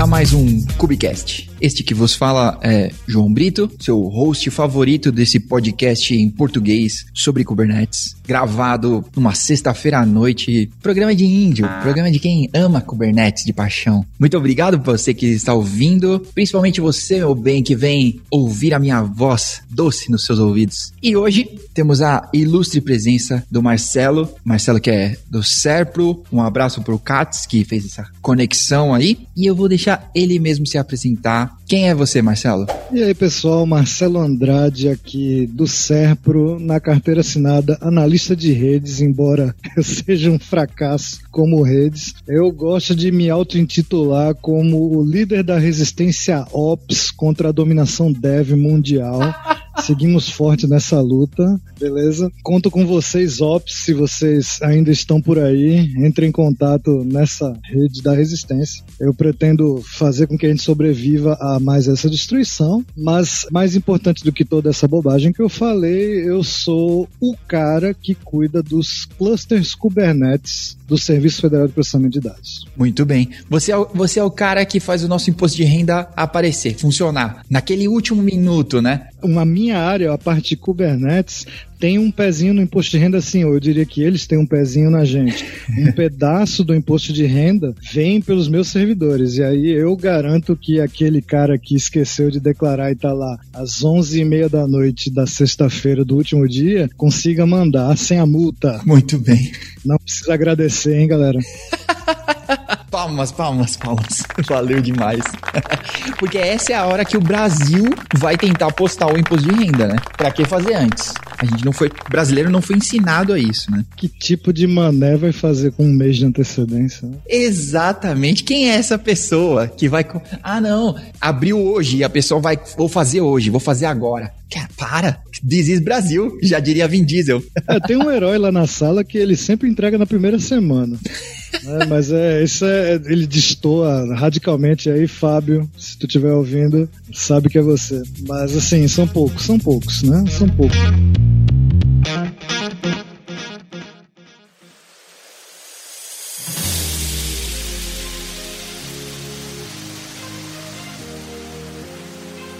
a mais um Cubicast. Este que vos fala é João Brito, seu host favorito desse podcast em português sobre Kubernetes, gravado numa sexta-feira à noite. Programa de índio, programa de quem ama Kubernetes de paixão. Muito obrigado por você que está ouvindo, principalmente você, meu bem, que vem ouvir a minha voz doce nos seus ouvidos. E hoje temos a ilustre presença do Marcelo, Marcelo que é do Serpro. Um abraço pro Katz, que fez essa conexão aí. E eu vou deixar ele mesmo se apresentar. Quem é você, Marcelo? E aí, pessoal, Marcelo Andrade aqui do Serpro, na carteira assinada analista de redes, embora eu seja um fracasso como redes. Eu gosto de me auto-intitular como o líder da resistência Ops contra a dominação dev mundial. Seguimos forte nessa luta, beleza? Conto com vocês, Ops, se vocês ainda estão por aí, entrem em contato nessa rede da resistência. Eu pretendo fazer com que a gente sobreviva a mais essa destruição, mas mais importante do que toda essa bobagem que eu falei, eu sou o cara que cuida dos clusters Kubernetes do Serviço Federal de Processamento de Dados. Muito bem. Você é, o, você é o cara que faz o nosso imposto de renda aparecer, funcionar. Naquele último minuto, né? Uma minha área, a parte de Kubernetes, tem um pezinho no imposto de renda, assim, ou eu diria que eles têm um pezinho na gente. Um pedaço do imposto de renda vem pelos meus servidores. E aí eu garanto que aquele cara que esqueceu de declarar e tá lá às 11h30 da noite da sexta-feira do último dia, consiga mandar sem a multa. Muito bem. Não precisa agradecer, hein, galera? palmas, palmas, palmas. Valeu demais. Porque essa é a hora que o Brasil vai tentar postar o imposto de renda, né? Pra que fazer antes? A gente não foi. O brasileiro não foi ensinado a isso, né? Que tipo de mané vai fazer com um mês de antecedência? Né? Exatamente. Quem é essa pessoa que vai. Ah, não. Abriu hoje e a pessoa vai. Vou fazer hoje, vou fazer agora. Para! This is Brasil, já diria Vin Diesel. É, tem um herói lá na sala que ele sempre entrega na primeira semana. É, mas é, isso é, ele destoa radicalmente aí, Fábio, se tu estiver ouvindo, sabe que é você. Mas assim, são poucos, são poucos, né? São poucos.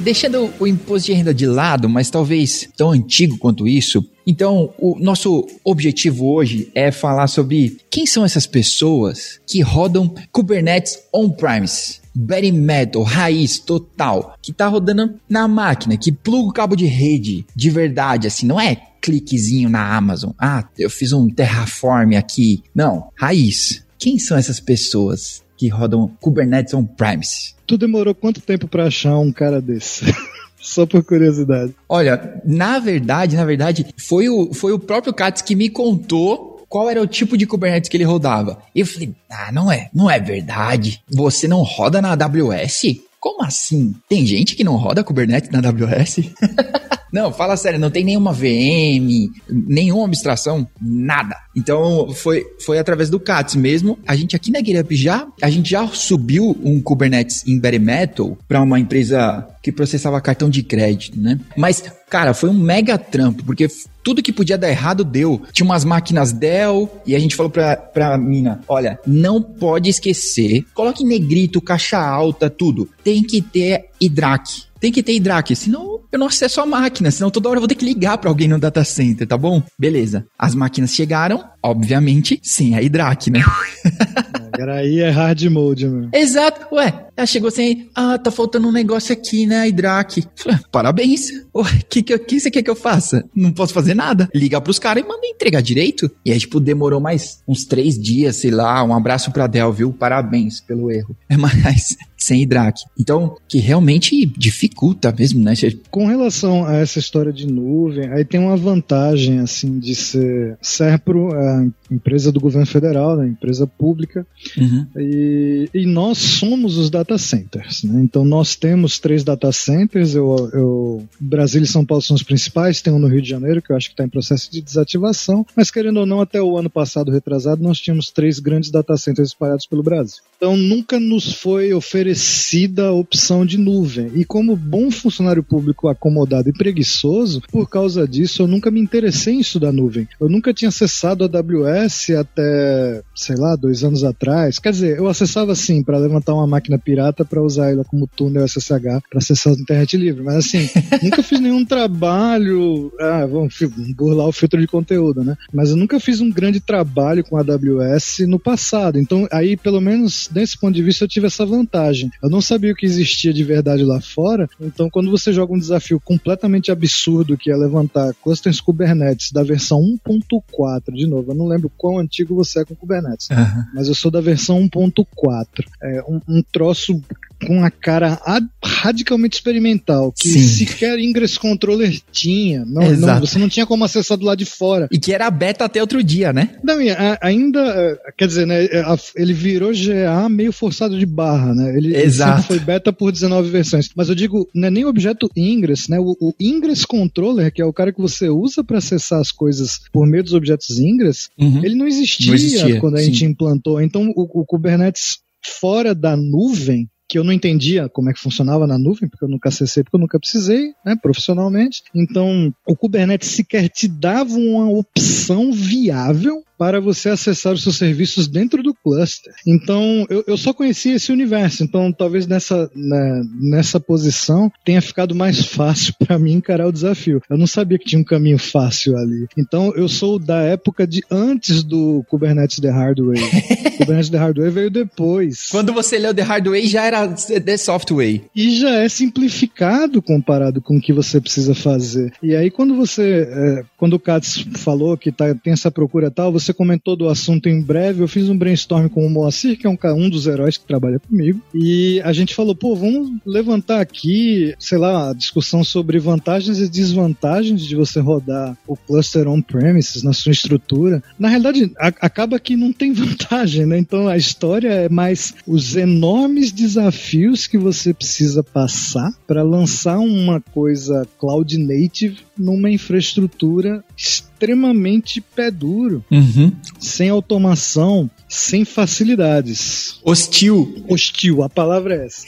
Deixando o imposto de renda de lado, mas talvez tão antigo quanto isso, então o nosso objetivo hoje é falar sobre quem são essas pessoas que rodam Kubernetes on-premise. Bare metal, raiz, total, que tá rodando na máquina, que pluga o cabo de rede de verdade, assim, não é cliquezinho na Amazon. Ah, eu fiz um Terraform aqui. Não, raiz. Quem são essas pessoas que rodam Kubernetes on-premise? Tu demorou quanto tempo para achar um cara desse? Só por curiosidade. Olha, na verdade, na verdade, foi o, foi o próprio Katz que me contou qual era o tipo de Kubernetes que ele rodava. Eu falei, ah, não é, não é verdade. Você não roda na AWS? Como assim? Tem gente que não roda Kubernetes na AWS? Não, fala sério, não tem nenhuma VM, nenhuma abstração, nada. Então foi, foi através do CATS mesmo. A gente aqui na GitHub já, a gente já subiu um Kubernetes em Bare Metal para uma empresa que processava cartão de crédito, né? Mas, cara, foi um mega trampo, porque tudo que podia dar errado deu. Tinha umas máquinas Dell e a gente falou pra, pra mina: olha, não pode esquecer, coloque negrito, caixa alta, tudo. Tem que ter IDRAC. Tem que ter IDRAC, senão eu não acesso a máquina, senão toda hora eu vou ter que ligar para alguém no data center, tá bom? Beleza. As máquinas chegaram, obviamente, sem a IDRAC, né? Era aí é hard mode, meu. Exato. Ué, ela chegou assim, ah, tá faltando um negócio aqui, né, Idraque. Parabéns. O que, que, que você quer que eu faça? Não posso fazer nada. Liga pros caras e manda entregar direito. E aí, tipo, demorou mais uns três dias, sei lá. Um abraço pra Dell, viu? Parabéns pelo erro. É mais sem Idraque. Então, que realmente dificulta mesmo, né? Com relação a essa história de nuvem, aí tem uma vantagem, assim, de ser Serpro, a empresa do governo federal, né, empresa pública, uhum. e, e, nós somos os data centers. Né? Então, nós temos três data centers, eu, eu, Brasília e São Paulo são os principais, tem um no Rio de Janeiro, que eu acho que está em processo de desativação, mas querendo ou não, até o ano passado, retrasado, nós tínhamos três grandes data centers espalhados pelo Brasil. Então, nunca nos foi oferecido merecida opção de nuvem. E como bom funcionário público acomodado e preguiçoso, por causa disso eu nunca me interessei em estudar nuvem. Eu nunca tinha acessado a AWS até, sei lá, dois anos atrás. Quer dizer, eu acessava sim para levantar uma máquina pirata para usar ela como túnel SSH para acessar a internet livre. Mas assim, nunca fiz nenhum trabalho. Ah, vamos burlar o filtro de conteúdo, né? Mas eu nunca fiz um grande trabalho com a AWS no passado. Então, aí, pelo menos desse ponto de vista, eu tive essa vantagem. Eu não sabia o que existia de verdade lá fora. Então, quando você joga um desafio completamente absurdo, que é levantar clusters Kubernetes da versão 1.4, de novo, eu não lembro quão antigo você é com Kubernetes, uhum. mas eu sou da versão 1.4. É um, um troço com a cara radicalmente experimental, que Sim. sequer Ingress Controller tinha. Não, não, você não tinha como acessar do lado de fora. E que era beta até outro dia, né? Não, ainda, é, quer dizer, né, é, ele virou GA meio forçado de barra, né? Ele, Exato. Ele foi beta por 19 versões. Mas eu digo, não é nem o objeto Ingress, né? O, o Ingress Controller, que é o cara que você usa para acessar as coisas por meio dos objetos Ingress, uhum. ele não existia, não existia, quando a gente implantou. Então, o, o Kubernetes fora da nuvem, que eu não entendia como é que funcionava na nuvem, porque eu nunca acessei, porque eu nunca precisei, né, profissionalmente. Então, o Kubernetes sequer te dava uma opção viável para você acessar os seus serviços dentro do cluster. Então, eu, eu só conhecia esse universo. Então, talvez nessa, né, nessa posição tenha ficado mais fácil para mim encarar o desafio. Eu não sabia que tinha um caminho fácil ali. Então, eu sou da época de antes do Kubernetes The Hard Way. Kubernetes The Hard Way veio depois. Quando você leu The Hard Way, já era The Soft Way. E já é simplificado comparado com o que você precisa fazer. E aí, quando você. É, quando o Katz falou que tá, tem essa procura tal, você você comentou do assunto em breve, eu fiz um brainstorm com o Moacir, que é um, um dos heróis que trabalha comigo, e a gente falou, pô, vamos levantar aqui, sei lá, a discussão sobre vantagens e desvantagens de você rodar o cluster on-premises na sua estrutura. Na realidade, a, acaba que não tem vantagem, né? Então a história é mais os enormes desafios que você precisa passar para lançar uma coisa cloud native numa infraestrutura extremamente pé duro, uhum. sem automação, sem facilidades. Hostil. Hostil, a palavra é essa.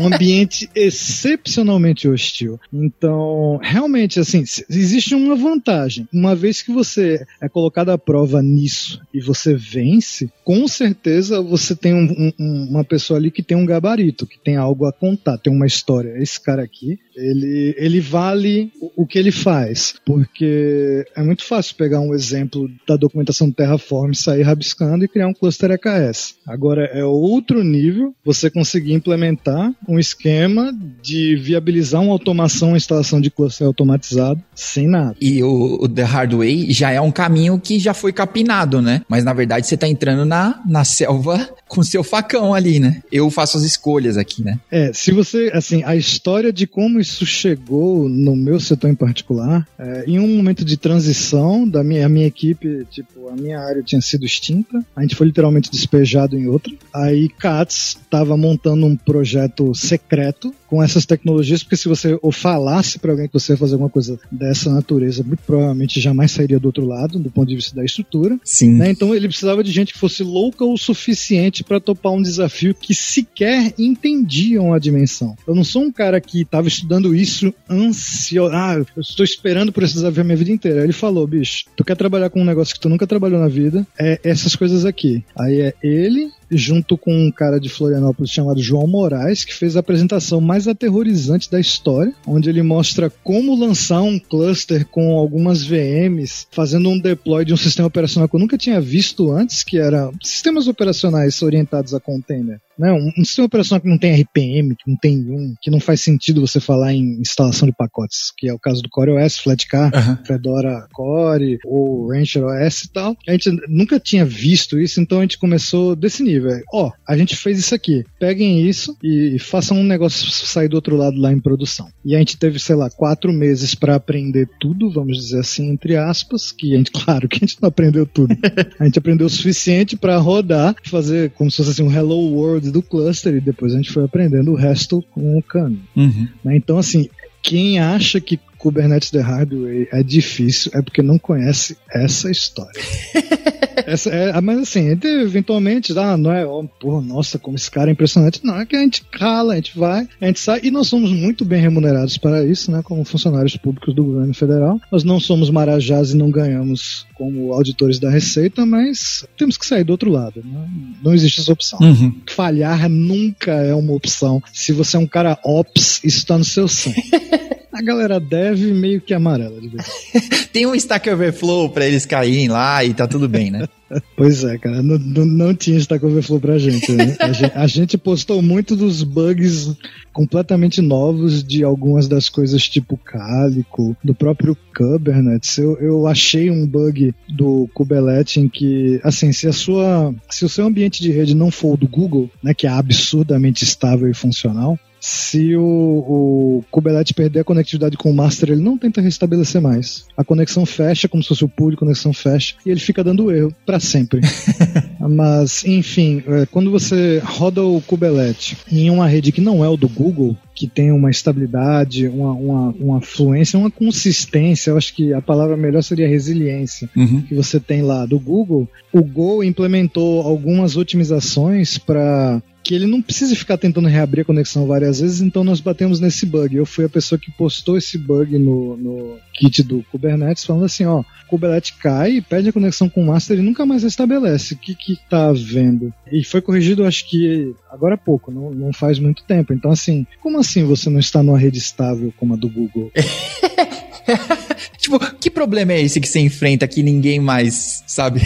um ambiente excepcionalmente hostil. Então, realmente, assim, existe uma vantagem. Uma vez que você é colocado à prova nisso e você vence, com certeza você tem um, um, uma pessoa ali que tem um gabarito, que tem algo a contar, tem uma história. Esse cara aqui, ele, ele vale o, o que ele faz. Porque é muito fácil pegar um exemplo da documentação do Terraform, sair rabiscando e criar um cluster EKS. Agora é outro nível você conseguir implementar um esquema de viabilizar uma automação, uma instalação de cluster automatizado sem nada. E o, o The Hard Way já é um caminho que já foi capinado, né? Mas na verdade você está entrando na, na selva com seu facão ali, né? Eu faço as escolhas aqui, né? É, se você, assim, a história de como isso chegou no meu setor em particular, é, em um momento de transição da minha, a minha equipe, tipo, a minha área tinha sido extinta, a gente foi literalmente despejado em outra. Aí Katz estava montando um projeto secreto com essas tecnologias, porque se você ou falasse para alguém que você ia fazer alguma coisa dessa natureza, muito provavelmente jamais sairia do outro lado, do ponto de vista da estrutura. Sim. Né? Então ele precisava de gente que fosse louca o suficiente para topar um desafio que sequer entendiam a dimensão. Eu não sou um cara que estava estudando isso ansioso. Ah, eu estou esperando por esse desafio a minha vida inteira. Aí ele falou, bicho, tu quer trabalhar com um negócio que tu nunca trabalhou na vida? É essas coisas aqui. Aí é ele junto com um cara de Florianópolis chamado João Moraes, que fez a apresentação mais aterrorizante da história, onde ele mostra como lançar um cluster com algumas VMs, fazendo um deploy de um sistema operacional que eu nunca tinha visto antes, que era sistemas operacionais orientados a container. Né? Um, um sistema operacional que não tem RPM, que não tem um, que não faz sentido você falar em instalação de pacotes, que é o caso do Core OS, Flatcar, uhum. Fedora Core ou Rancher OS e tal. A gente nunca tinha visto isso, então a gente começou desse nível velho. Ó, a gente fez isso aqui. Peguem isso e façam um negócio sair do outro lado lá em produção. E a gente teve, sei lá, quatro meses para aprender tudo, vamos dizer assim, entre aspas, que a gente, claro que a gente não aprendeu tudo. a gente aprendeu o suficiente para rodar, fazer como se fosse assim, um hello world do cluster e depois a gente foi aprendendo o resto com o cano. Uhum. Né? Então, assim, quem acha que Kubernetes The Hard Way é difícil é porque não conhece essa história. essa é, mas assim, eventualmente, ah, não é, oh, porra, nossa, como esse cara é impressionante. Não, é que a gente cala, a gente vai, a gente sai, e nós somos muito bem remunerados para isso, né, como funcionários públicos do governo federal. Nós não somos marajás e não ganhamos como auditores da Receita, mas temos que sair do outro lado. Né? Não existe essa opção. Uhum. Falhar nunca é uma opção. Se você é um cara ops, isso está no seu sangue. A galera deve meio que amarela. De Tem um Stack Overflow para eles caírem lá e tá tudo bem, né? Pois é, cara, não, não, não tinha Stack Overflow pra gente, né? A, gente, a gente postou muito dos bugs completamente novos de algumas das coisas tipo Calico, do próprio Kubernetes. Eu, eu achei um bug do Kubernetes em que, assim, se a sua, se o seu ambiente de rede não for o do Google, né, que é absurdamente estável e funcional, se o, o Kubernetes perder a conectividade com o master, ele não tenta restabelecer mais. A conexão fecha, como se fosse o pool conexão fecha, e ele fica dando erro para sempre. Mas, enfim, é, quando você roda o Kubernetes em uma rede que não é o do Google, que tem uma estabilidade, uma, uma, uma fluência, uma consistência, eu acho que a palavra melhor seria resiliência, uhum. que você tem lá do Google, o Go implementou algumas otimizações para que ele não precisa ficar tentando reabrir a conexão várias vezes, então nós batemos nesse bug. Eu fui a pessoa que postou esse bug no, no kit do Kubernetes, falando assim, ó, Kubernetes cai, perde a conexão com o master e nunca mais restabelece. O que que tá havendo? E foi corrigido, acho que agora há pouco, não, não faz muito tempo. Então, assim, como assim você não está numa rede estável como a do Google? tipo, que problema é esse que você enfrenta que ninguém mais sabe?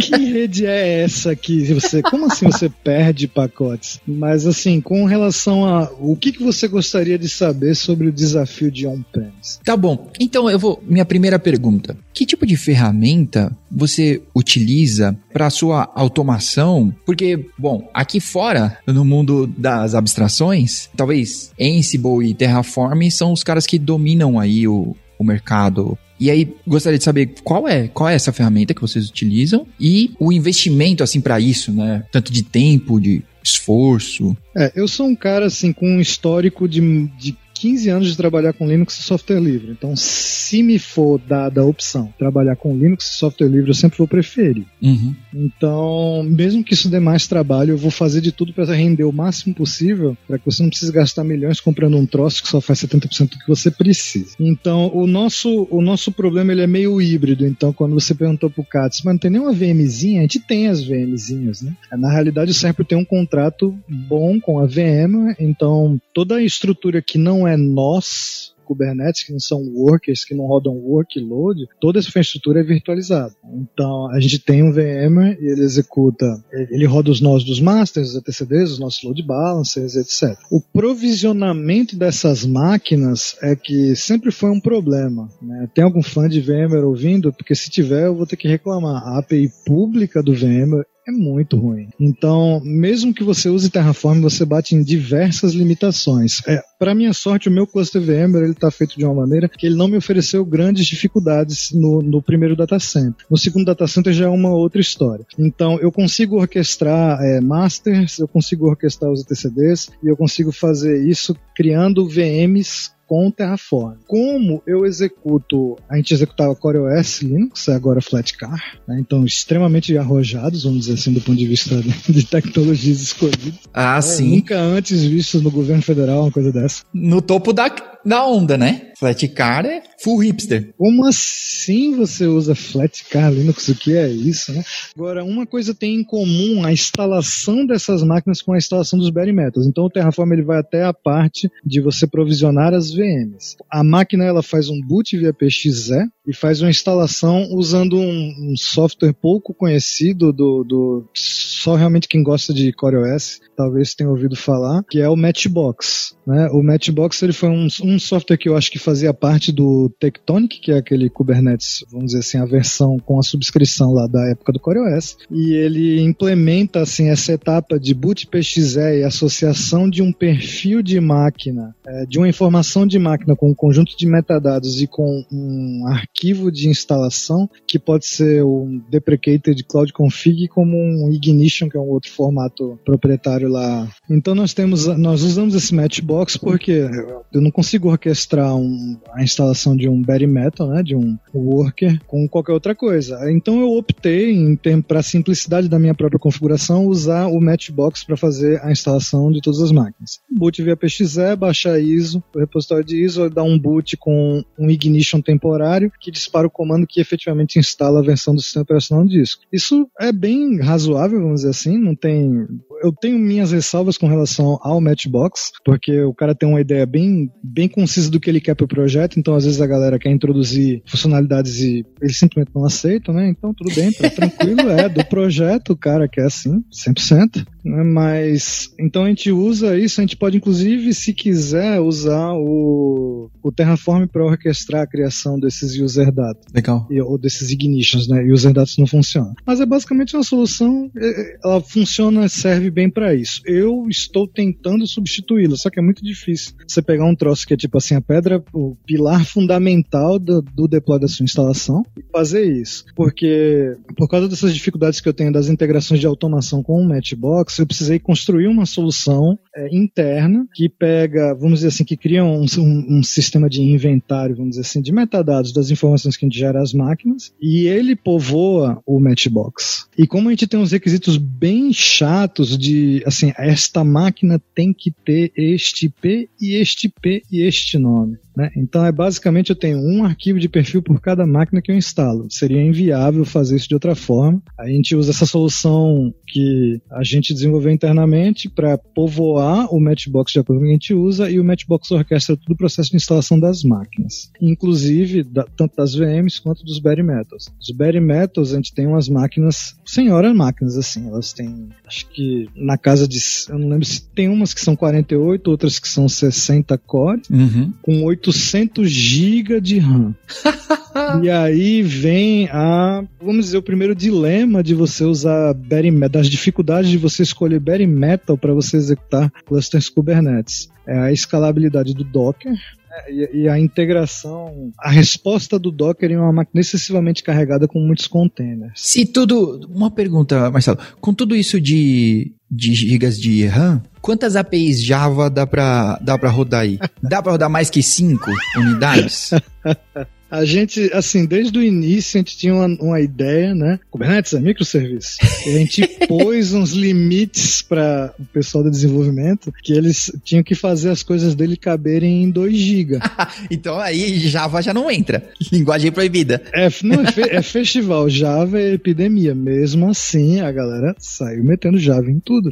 Que rede é essa que você. Como assim você perde pacotes? Mas assim, com relação a o que, que você gostaria de saber sobre o desafio de on-premise? Tá bom. Então eu vou. Minha primeira pergunta: que tipo de ferramenta você utiliza para sua automação? Porque, bom, aqui fora, no mundo das abstrações, talvez Ansible e Terraform são os caras que dominam aí o, o mercado e aí, gostaria de saber qual é, qual é essa ferramenta que vocês utilizam e o investimento, assim, para isso, né? Tanto de tempo, de esforço. É, eu sou um cara, assim, com um histórico de, de 15 anos de trabalhar com Linux e software livre. Então, se me for dada a opção trabalhar com Linux e software livre, eu sempre vou preferir. Uhum. Então, mesmo que isso dê mais trabalho, eu vou fazer de tudo para render o máximo possível, para que você não precise gastar milhões comprando um troço que só faz 70% do que você precisa. Então, o nosso, o nosso problema ele é meio híbrido. Então, quando você perguntou pro Katz, mas não tem nenhuma VMzinha? A gente tem as VMzinhas, né? Na realidade, o Serpro tem um contrato bom com a VM, então toda a estrutura que não é nós, Kubernetes, que não são workers, que não rodam workload, toda essa infraestrutura é virtualizada. Então, a gente tem um VMware e ele executa, ele roda os nós dos masters, os etcds, os nossos load balancers, etc. O provisionamento dessas máquinas é que sempre foi um problema. Né? Tem algum fã de VMware ouvindo? Porque se tiver, eu vou ter que reclamar. A API pública do VMware é muito ruim. Então, mesmo que você use Terraform, você bate em diversas limitações. É, para minha sorte, o meu cluster VMware ele está feito de uma maneira que ele não me ofereceu grandes dificuldades no, no primeiro data center. No segundo data center já é uma outra história. Então, eu consigo orquestrar é, masters, eu consigo orquestrar os etcds e eu consigo fazer isso criando VMs com Terraform. Como eu executo, a gente executava CoreOS Linux, agora Flatcar, né? então extremamente arrojados, vamos dizer assim, do ponto de vista de tecnologias escolhidas. Ah, é, sim. Nunca antes vistos no governo federal uma coisa dessa. No topo da, da onda, né? Flatcar é full hipster. Como assim você usa Flatcar Linux? O que é isso, né? Agora, uma coisa tem em comum a instalação dessas máquinas com a instalação dos bare metals. Então o Terraform ele vai até a parte de você provisionar as VMs. A máquina ela faz um boot via PXE e faz uma instalação usando um, um software pouco conhecido do, do, só realmente quem gosta de CoreOS talvez tenha ouvido falar, que é o Matchbox. Né? O Matchbox ele foi um, um software que eu acho que fazia parte do Tectonic, que é aquele Kubernetes, vamos dizer assim, a versão com a subscrição lá da época do CoreOS, e ele implementa assim essa etapa de boot PXE e associação de um perfil de máquina, é, de uma informação de máquina com um conjunto de metadados e com um arquivo de instalação que pode ser um deprecated cloud config como um ignition que é um outro formato proprietário lá. Então nós temos nós usamos esse matchbox porque eu não consigo consigo orquestrar um, a instalação de um bare metal, né, de um worker, com qualquer outra coisa. Então eu optei, para a simplicidade da minha própria configuração, usar o Matchbox para fazer a instalação de todas as máquinas. Boot via PXE, baixar ISO, o repositório de ISO, dar um boot com um ignition temporário que dispara o comando que efetivamente instala a versão do sistema operacional no disco. Isso é bem razoável, vamos dizer assim, não tem eu tenho minhas ressalvas com relação ao Matchbox, porque o cara tem uma ideia bem, bem concisa do que ele quer pro projeto, então às vezes a galera quer introduzir funcionalidades e eles simplesmente não aceitam, né? Então tudo bem, tá tranquilo, é do projeto, o cara quer assim, 100%. Né? Mas, então a gente usa isso, a gente pode inclusive, se quiser, usar o, o Terraform para orquestrar a criação desses user data. Legal. E, ou desses ignitions, né? User data não funciona. Mas é basicamente uma solução, é, é, ela funciona, serve bem para isso. Eu estou tentando substituí-la, só que é muito difícil você pegar um troço que é tipo assim, a pedra, o pilar fundamental do, do deploy da sua instalação e fazer isso. Porque, por causa dessas dificuldades que eu tenho das integrações de automação com o Matchbox, eu precisei construir uma solução é, interna que pega, vamos dizer assim, que cria um, um, um, sistema de inventário, vamos dizer assim, de metadados das informações que a gente gera às máquinas e ele povoa o Matchbox. E como a gente tem uns requisitos bem chatos de, assim, esta máquina tem que ter este IP e este IP e este nome. Né? Então é basicamente eu tenho um arquivo de perfil por cada máquina que eu instalo. Seria inviável fazer isso de outra forma. A gente usa essa solução que a gente desenvolveu internamente para povoar o Matchbox de acordo com o que a gente usa e o Matchbox orquestra todo o processo de instalação das máquinas, inclusive da, tanto das VMs quanto dos bare metals. Os bare metals a gente tem umas máquinas, senhoras máquinas assim, elas têm, acho que na casa de, eu não lembro se tem umas que são 48, outras que são 60 core, uhum. com 8 800 GB de RAM. e aí vem a, vamos dizer, o primeiro dilema de você usar bare metal, das dificuldades de você escolher bare metal para você executar clusters Kubernetes. É a escalabilidade do Docker, é, e, e, a integração, a resposta do Docker em uma máquina excessivamente carregada com muitos containers. Se tudo. Uma pergunta, Marcelo. Com tudo isso de, de gigas de RAM, quantas APIs Java dá pra, dá rodar aí? Dá pra rodar mais que 5 unidades? A gente, assim, desde o início a gente tinha uma, uma ideia, né? Kubernetes é microserviço. E a gente pôs uns limites para o pessoal do desenvolvimento que eles tinham que fazer as coisas dele caberem em 2 GB. então aí Java já não entra. Linguagem proibida. É, não, é, fe, é festival. Java é epidemia. Mesmo assim, a galera saiu metendo Java em tudo.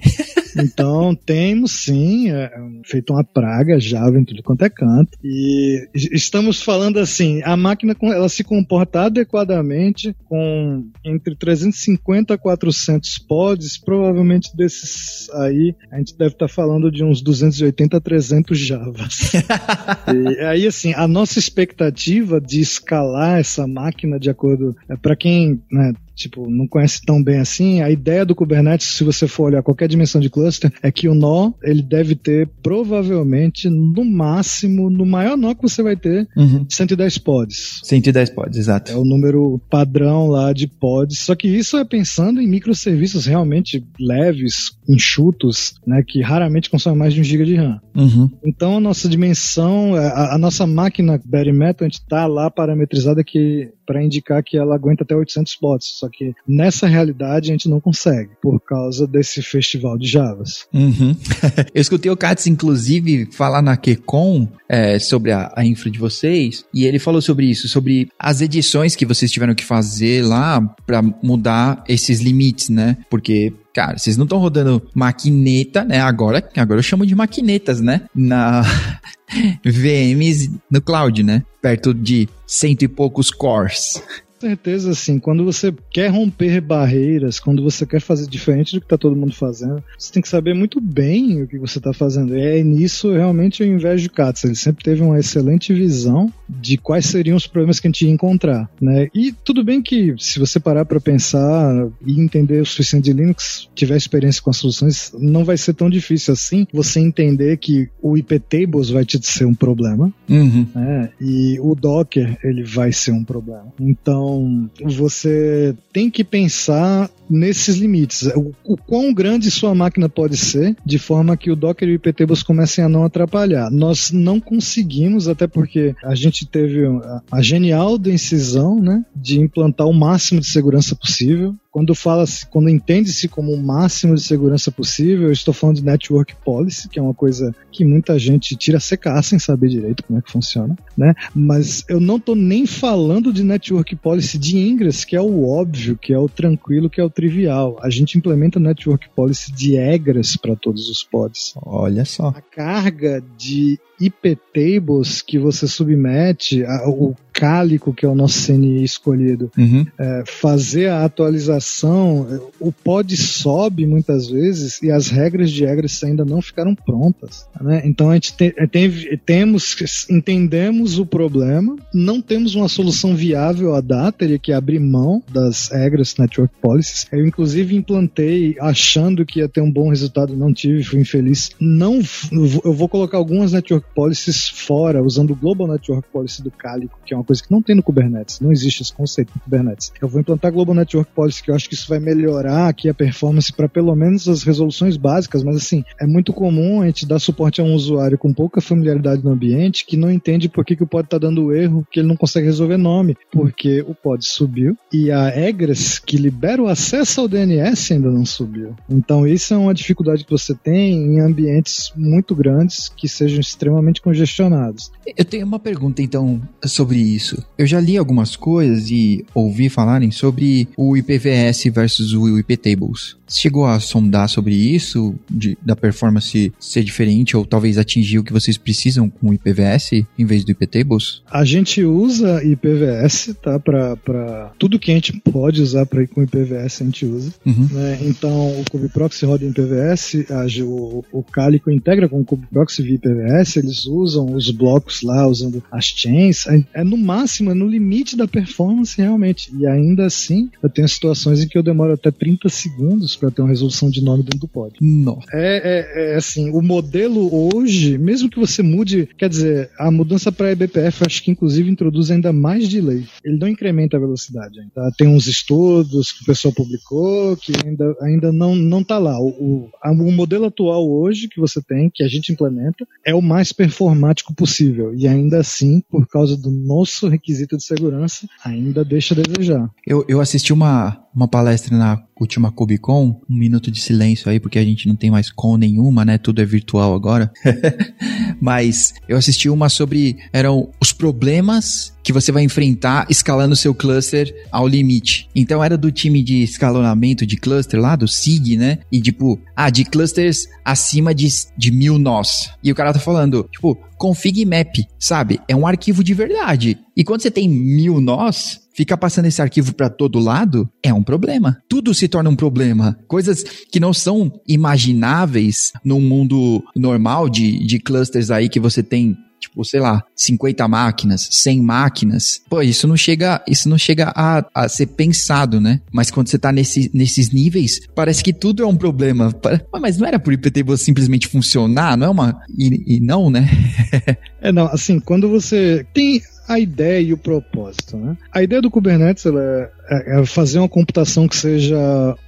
Então temos sim é, feito uma praga Java em tudo quanto é canto. E estamos falando assim, a máquina ela se comporta adequadamente com entre 350 a 400 pods, provavelmente desses aí a gente deve estar tá falando de uns 280 a 300 Javas. e aí assim, a nossa expectativa de escalar essa máquina de acordo é, para quem né, tipo, não conhece tão bem assim, a ideia do Kubernetes, se você for olhar qualquer dimensão de cluster, é que o nó, ele deve ter provavelmente, no máximo, no maior nó que você vai ter, uhum. 110 pods. 110 pods, exato. É o número padrão lá de pods, só que isso é pensando em microserviços realmente leves, enxutos, né, que raramente consomem mais de 1 GB de RAM. Uhum. Então a nossa dimensão, a, a nossa máquina Bare Metal, a gente está lá parametrizada que para indicar que ela aguenta até 800 pods. Só que nessa realidade a gente não consegue, por causa desse festival de Javas. Uhum. Eu escutei o Katz, inclusive, falar na QCon é, sobre a, a, infra de vocês, e ele falou sobre isso, sobre as edições que vocês tiveram que fazer lá para mudar esses limites, né? Porque cara, vocês não estão rodando maquineta, né? Agora, agora eu chamo de maquinetas, né? Na VMs no cloud, né? Perto de cento e poucos cores certeza, assim, quando você quer romper barreiras, quando você quer fazer diferente do que está todo mundo fazendo, você tem que saber muito bem o que você está fazendo. E é nisso realmente eu invejo o Katz. Ele sempre teve uma excelente visão de quais seriam os problemas que a gente ia encontrar, né? E tudo bem que se você parar para pensar e entender o suficiente de Linux, tiver experiência com as soluções, não vai ser tão difícil assim você entender que o IP tables vai te ser um problema, uhum. né? E o Docker ele vai ser um problema. Então então, você tem que pensar nesses limites. O, o, quão grande sua máquina pode ser, de forma que o Docker e o IPTables comecem a não atrapalhar. Nós não conseguimos, até porque a gente teve a, a genial decisão né, de implantar o máximo de segurança possível. Quando fala, quando entende-se como o máximo de segurança possível, eu estou falando de network policy, que é uma coisa que muita gente tira secar sem saber direito como é que funciona, né? Mas eu não estou nem falando de network policy de Ingress, que é o óbvio, que é o tranquilo, que é o trivial. A gente implementa network policy de Egress para todos os pods. Olha só. A carga de IP tables que você submete, a, o cálico, que é o nosso CNI escolhido, uhum. é, fazer a atualização, o pod sobe muitas vezes e as regras de Egress ainda não ficaram prontas. Né? Então a gente tem, tem, temos, entendemos o problema, não temos uma solução viável a dar, teria que abrir mão das Egress Network Policies. Eu inclusive implantei achando que ia ter um bom resultado, não tive, fui infeliz. Não, eu vou colocar algumas Network Policies fora, usando o Global Network Policy do Calico, que é uma coisa que não tem no Kubernetes, não existe esse conceito no Kubernetes. Eu vou implantar Global Network Policy, que eu acho que isso vai melhorar aqui a performance para pelo menos as resoluções básicas, mas assim, é muito comum a gente dar suporte a um usuário com pouca familiaridade no ambiente que não entende por que, que o pod está dando erro, que ele não consegue resolver nome, porque o pod subiu e a egress que libera o acesso ao DNS ainda não subiu. Então isso é uma dificuldade que você tem em ambientes muito grandes que sejam extremamente congestionados. Eu tenho uma pergunta então sobre isso. Eu já li algumas coisas e ouvi falarem sobre o IPVS versus o IPTables. Você chegou a sondar sobre isso, de, da performance ser diferente ou talvez atingir o que vocês precisam com o IPVS em vez do IPTables? A gente usa IPVS, tá? Para tudo que a gente pode usar para ir com IPVS a gente usa. Uhum. Né? Então o kubeproxy roda em IPVS, a, o, o Calico integra com o kubeproxy via IPVS, eles usam os blocos lá, usando as chains. É, é no máximo, é no limite da performance realmente. E ainda assim, eu tenho situações em que eu demoro até 30 segundos para ter uma resolução de nome dentro do pod. Nossa. É, é, é, assim, o modelo hoje, mesmo que você mude, quer dizer, a mudança para eBPF acho que inclusive introduz ainda mais delay. Ele não incrementa a velocidade. Tá? Tem uns estudos que o pessoal publicou que ainda, ainda não, não tá lá. O, o, a, o modelo atual hoje que você tem, que a gente implementa, é o mais performático possível. E ainda assim, por causa do nosso requisito de segurança, ainda deixa a desejar. Eu, eu assisti uma, uma palestra na última KubeCon, um minuto de silêncio aí, porque a gente não tem mais com nenhuma, né? Tudo é virtual agora. Mas eu assisti uma sobre eram os problemas que você vai enfrentar escalando seu cluster ao limite. Então era do time de escalonamento de cluster lá, do SIG, né? E tipo, ah, de clusters acima de, de mil nós. E o cara tá falando, tipo, config map, sabe? É um arquivo de verdade. E quando você tem mil nós, ficar passando esse arquivo para todo lado é um problema. Tudo se torna um problema. Coisas que não são imagináveis num mundo normal de, de clusters aí que você tem tipo, sei lá, 50 máquinas, 100 máquinas, pô, isso não chega, isso não chega a, a ser pensado, né? Mas quando você tá nesse, nesses níveis, parece que tudo é um problema. Mas não era por IPTable simplesmente funcionar, não é uma... E, e não, né? é, não, assim, quando você tem a ideia e o propósito. Né? A ideia do Kubernetes é, é, é, fazer uma computação que seja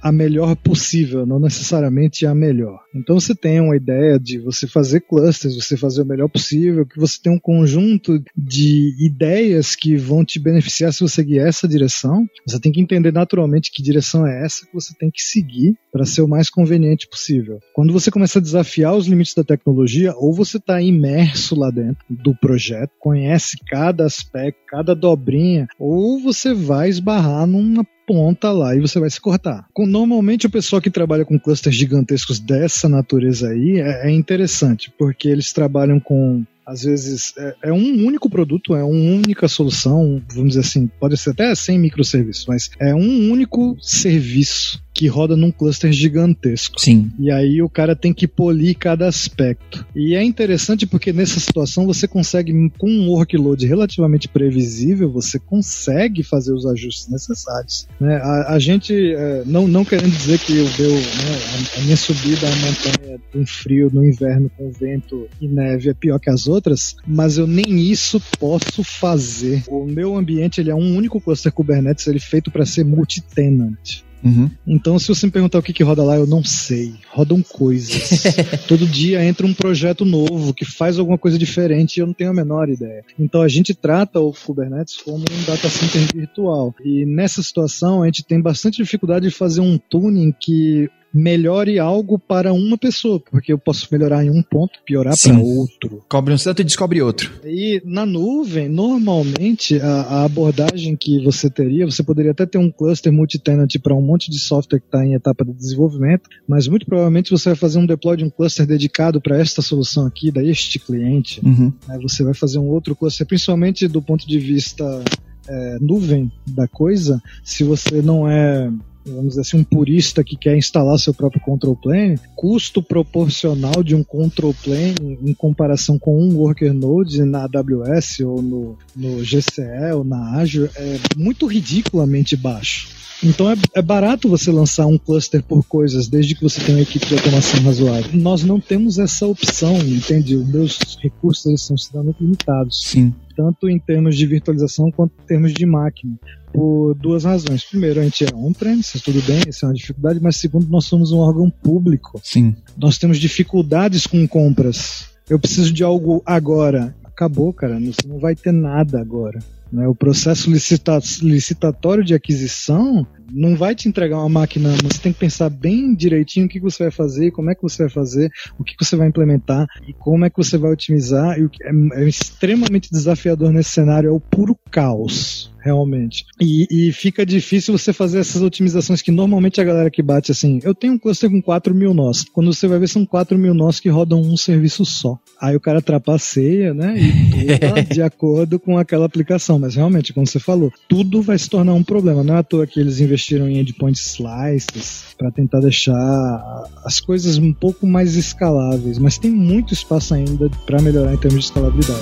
a melhor possível, não necessariamente a melhor. Então você tem uma ideia de você fazer clusters, você fazer o melhor possível, que você tem um conjunto de ideias que vão te beneficiar se você seguir essa direção. Você tem que entender naturalmente que direção é essa que você tem que seguir para ser o mais conveniente possível. Quando você começa a desafiar os limites da tecnologia, ou você está imerso lá dentro do projeto, conhece cada aspecto, cada dobrinha, ou você vai esbarrar numa ponta lá e você vai se cortar. Normalmente o pessoal que trabalha com clusters gigantescos dessa natureza aí é, é interessante, porque eles trabalham com às vezes é, é, um único produto, é uma única solução, vamos dizer assim, pode ser até sem microserviços, mas é um único serviço que roda num cluster gigantesco. Sim. E aí o cara tem que polir cada aspecto. E é interessante porque nessa situação você consegue, com um workload relativamente previsível, você consegue fazer os ajustes necessários. Né? A, a gente, é, não, não querendo dizer que eu deu né, a, a, minha subida à montanha um frio no inverno com vento e neve é pior que as outras, mas eu nem isso posso fazer. O meu ambiente ele é um único cluster Kubernetes, ele é feito para ser multi-tenant. Uhum. Então, se você me perguntar o que, que roda lá, eu não sei. Rodam coisas. Todo dia entra um projeto novo que faz alguma coisa diferente e eu não tenho a menor ideia. Então, a gente trata o Kubernetes como um data center virtual. E nessa situação, a gente tem bastante dificuldade de fazer um tuning que melhore algo para uma pessoa, porque eu posso melhorar em um ponto, piorar para outro. Cobre um santo e descobre outro. E na nuvem, normalmente, a, a abordagem que você teria, você poderia até ter um cluster multi-tenant para um monte de software que está em etapa de desenvolvimento, mas muito provavelmente você vai fazer um deploy de um cluster dedicado para esta solução aqui, da este cliente. Uhum. Né? Você vai fazer um outro cluster, principalmente do ponto de vista é, nuvem da coisa, se você não é vamos dizer assim, um purista que quer instalar seu próprio control plane, custo proporcional de um control plane em comparação com um worker node na AWS ou no, no GCE ou na Azure é muito ridiculamente baixo. Então é, é, barato você lançar um cluster por coisas, desde que você tenha uma equipe de automação razoável. Nós não temos essa opção, entende? Os meus recursos eles são extremamente limitados. Sim. Tanto em termos de virtualização quanto em termos de máquina por duas razões. Primeiro, a gente é on-premise, tudo bem, isso é uma dificuldade, mas segundo, nós somos um órgão público. Sim. Nós temos dificuldades com compras. Eu preciso de algo agora. Acabou, cara, você não vai ter nada agora. Né? O processo licita licitatório de aquisição não vai te entregar uma máquina, você tem que pensar bem direitinho o que você vai fazer, como é que você vai fazer, o que você vai implementar e como é que você vai otimizar. E o que é, é extremamente desafiador nesse cenário é o puro caos realmente. E, e, fica difícil você fazer essas otimizações que normalmente a galera que bate assim, eu tenho um cluster com 4 mil nós. Quando você vai ver, são 4 mil nós que rodam um serviço só. Aí o cara trapaceia, né? E de acordo com aquela aplicação. Mas realmente, como você falou, tudo vai se tornar um problema. Não é à toa que eles investiram em endpoint slices para tentar deixar as coisas um pouco mais escaláveis. Mas tem muito espaço ainda para melhorar em termos de escalabilidade.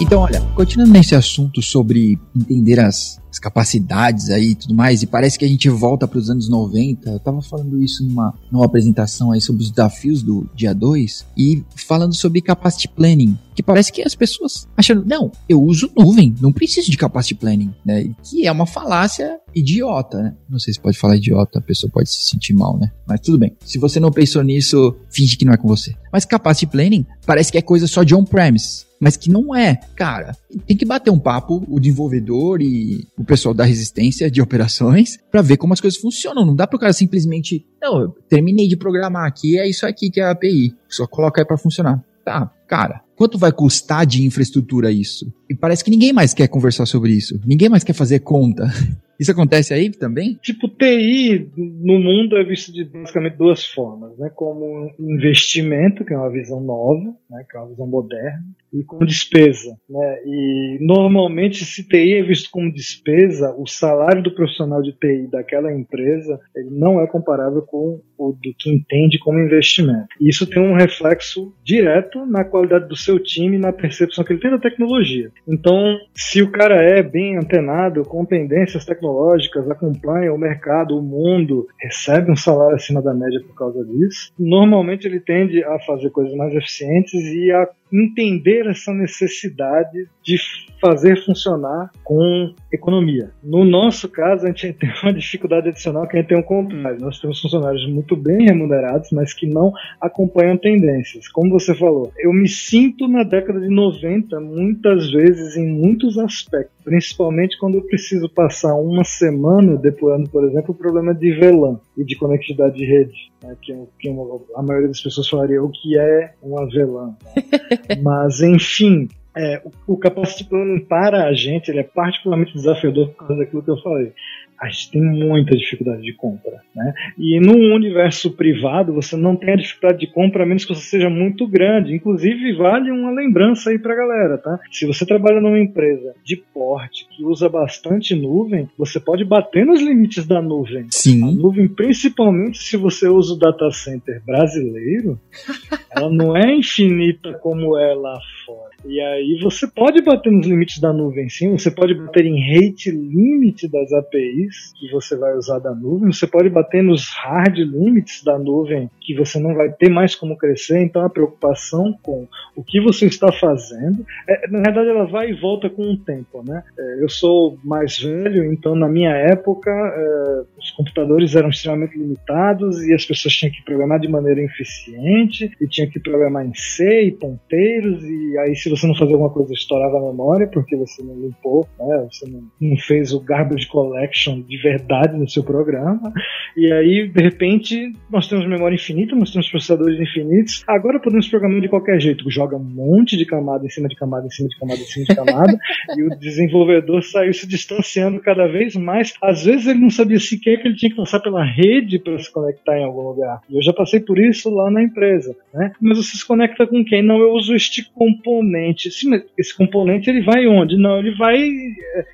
Então, olha, continuando nesse assunto sobre entender as, as capacidades aí e tudo mais, e parece que a gente volta para os anos 90. Eu tava falando isso numa, numa apresentação aí sobre os desafios do dia 2 e falando sobre capacity planning, que parece que as pessoas achando, não, eu uso nuvem, não preciso de capacity planning, né? Que é uma falácia idiota, né? Não sei se pode falar idiota, a pessoa pode se sentir mal, né? Mas tudo bem. Se você não pensou nisso, finge que não é com você. Mas capacity planning parece que é coisa só de on-premise mas que não é. Cara, tem que bater um papo, o desenvolvedor e o pessoal da resistência de operações, para ver como as coisas funcionam. Não dá pro cara simplesmente, não, eu terminei de programar aqui, é isso aqui que é a API, só coloca aí para funcionar. Tá, cara, quanto vai custar de infraestrutura isso? E parece que ninguém mais quer conversar sobre isso. Ninguém mais quer fazer conta. Isso acontece aí também? Tipo, TI no mundo é visto de basicamente duas formas, né? Como investimento, que é uma visão nova, né? Que é uma visão moderna, e como despesa, né? E normalmente se TI é visto como despesa, o salário do profissional de TI daquela empresa ele não é comparável com o do que entende como investimento. E isso tem um reflexo direto na qualidade do seu time, na percepção que ele tem da tecnologia. Então, se o cara é bem antenado com tendências tecnológicas, acompanha o mercado, o mundo, recebe um salário acima da média por causa disso. Normalmente ele tende a fazer coisas mais eficientes e a entender essa necessidade de fazer funcionar com economia. No nosso caso, a gente tem uma dificuldade adicional que a gente tem um contrário. Nós temos funcionários muito bem remunerados, mas que não acompanham tendências. Como você falou, eu me sinto na década de 90 muitas vezes em muitos aspectos, principalmente quando eu preciso passar uma semana deployando, por exemplo, o problema de VLAN e de conectividade de rede, né, que, é que a maioria das pessoas falaria o que é uma VLAN. Mas, enfim, é, o, o capacity planning para a gente ele é particularmente desafiador por causa daquilo que eu falei a gente tem muita dificuldade de compra. Né? E no universo privado, você não tem a dificuldade de compra a menos que você seja muito grande. Inclusive, vale uma lembrança aí para a galera. Tá? Se você trabalha numa empresa de porte que usa bastante nuvem, você pode bater nos limites da nuvem. Sim. A nuvem, principalmente se você usa o data center brasileiro, ela não é infinita como é lá fora. E aí você pode bater nos limites da nuvem, sim. Você pode bater em rate limit das APIs que você vai usar da nuvem. Você pode bater nos hard limits da nuvem que você não vai ter mais como crescer. Então a preocupação com o que você está fazendo, é, na verdade ela vai e volta com o tempo, né? É, eu sou mais velho, então na minha época é, os computadores eram extremamente limitados e as pessoas tinham que programar de maneira eficiente e tinham que programar em C e ponteiros e aí se você não fazia alguma coisa estourava a memória porque você não limpou, né? Você não, não fez o garbage collection de verdade no seu programa e aí de repente nós temos memória infinita, nós temos processadores infinitos, agora podemos programar de qualquer jeito, joga um monte de camada em cima de camada em cima de camada em cima de camada e o desenvolvedor saiu se distanciando cada vez mais. Às vezes ele não sabia sequer que ele tinha que passar pela rede para se conectar em algum lugar. E eu já passei por isso lá na empresa, né? Mas você se conecta com quem? Não, eu uso este componente. Sim, mas esse componente ele vai onde? Não, ele vai. É,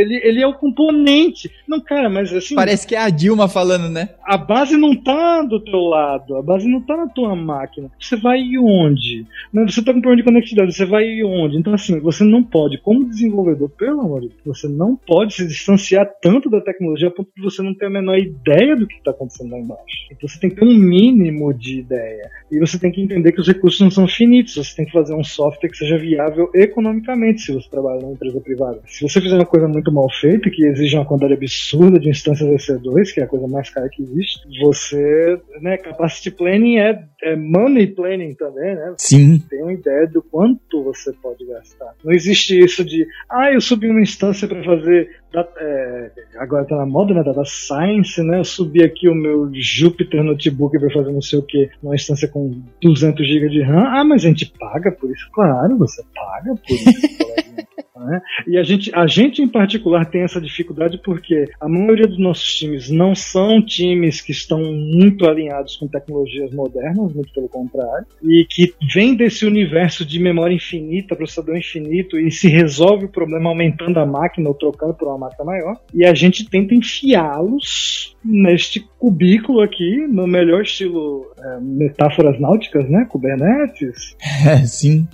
ele, ele é o componente. Não, cara, mas assim. Parece que é a Dilma falando, né? A base não tá do teu lado, a base não tá na tua máquina. Você vai onde? Você tá com problema de conectividade, você vai onde? Então, assim, você não pode, como desenvolvedor, pelo amor de Deus, você não pode se distanciar tanto da tecnologia a ponto de você não ter a menor ideia do que está acontecendo lá embaixo. Então você tem que ter um mínimo de ideia. E você tem que entender que os recursos não são finitos. Você tem que fazer um software que seja viável economicamente se você trabalha numa empresa privada. Se você fizer uma coisa muito mal feita, que exige uma quantidade absurda de instâncias EC2, que é a coisa mais cara que existe, você, né, capacity planning é, é money planning também, né? Sim. Tem uma ideia do quanto você pode gastar. Não existe isso de, ah, eu subi uma instância para fazer é, agora tá na moda, né? Data Science, né? Eu subi aqui o meu Jupyter Notebook para fazer não sei o que, uma instância com 200 GB de RAM. Ah, mas a gente paga por isso? Claro, você paga por isso, Né? E a gente, a gente, em particular, tem essa dificuldade porque a maioria dos nossos times não são times que estão muito alinhados com tecnologias modernas, muito pelo contrário, e que vem desse universo de memória infinita, processador infinito, e se resolve o problema aumentando a máquina ou trocando por uma máquina maior. E a gente tenta enfiá-los neste cubículo aqui, no melhor estilo é, metáforas náuticas, né? Kubernetes. É, sim.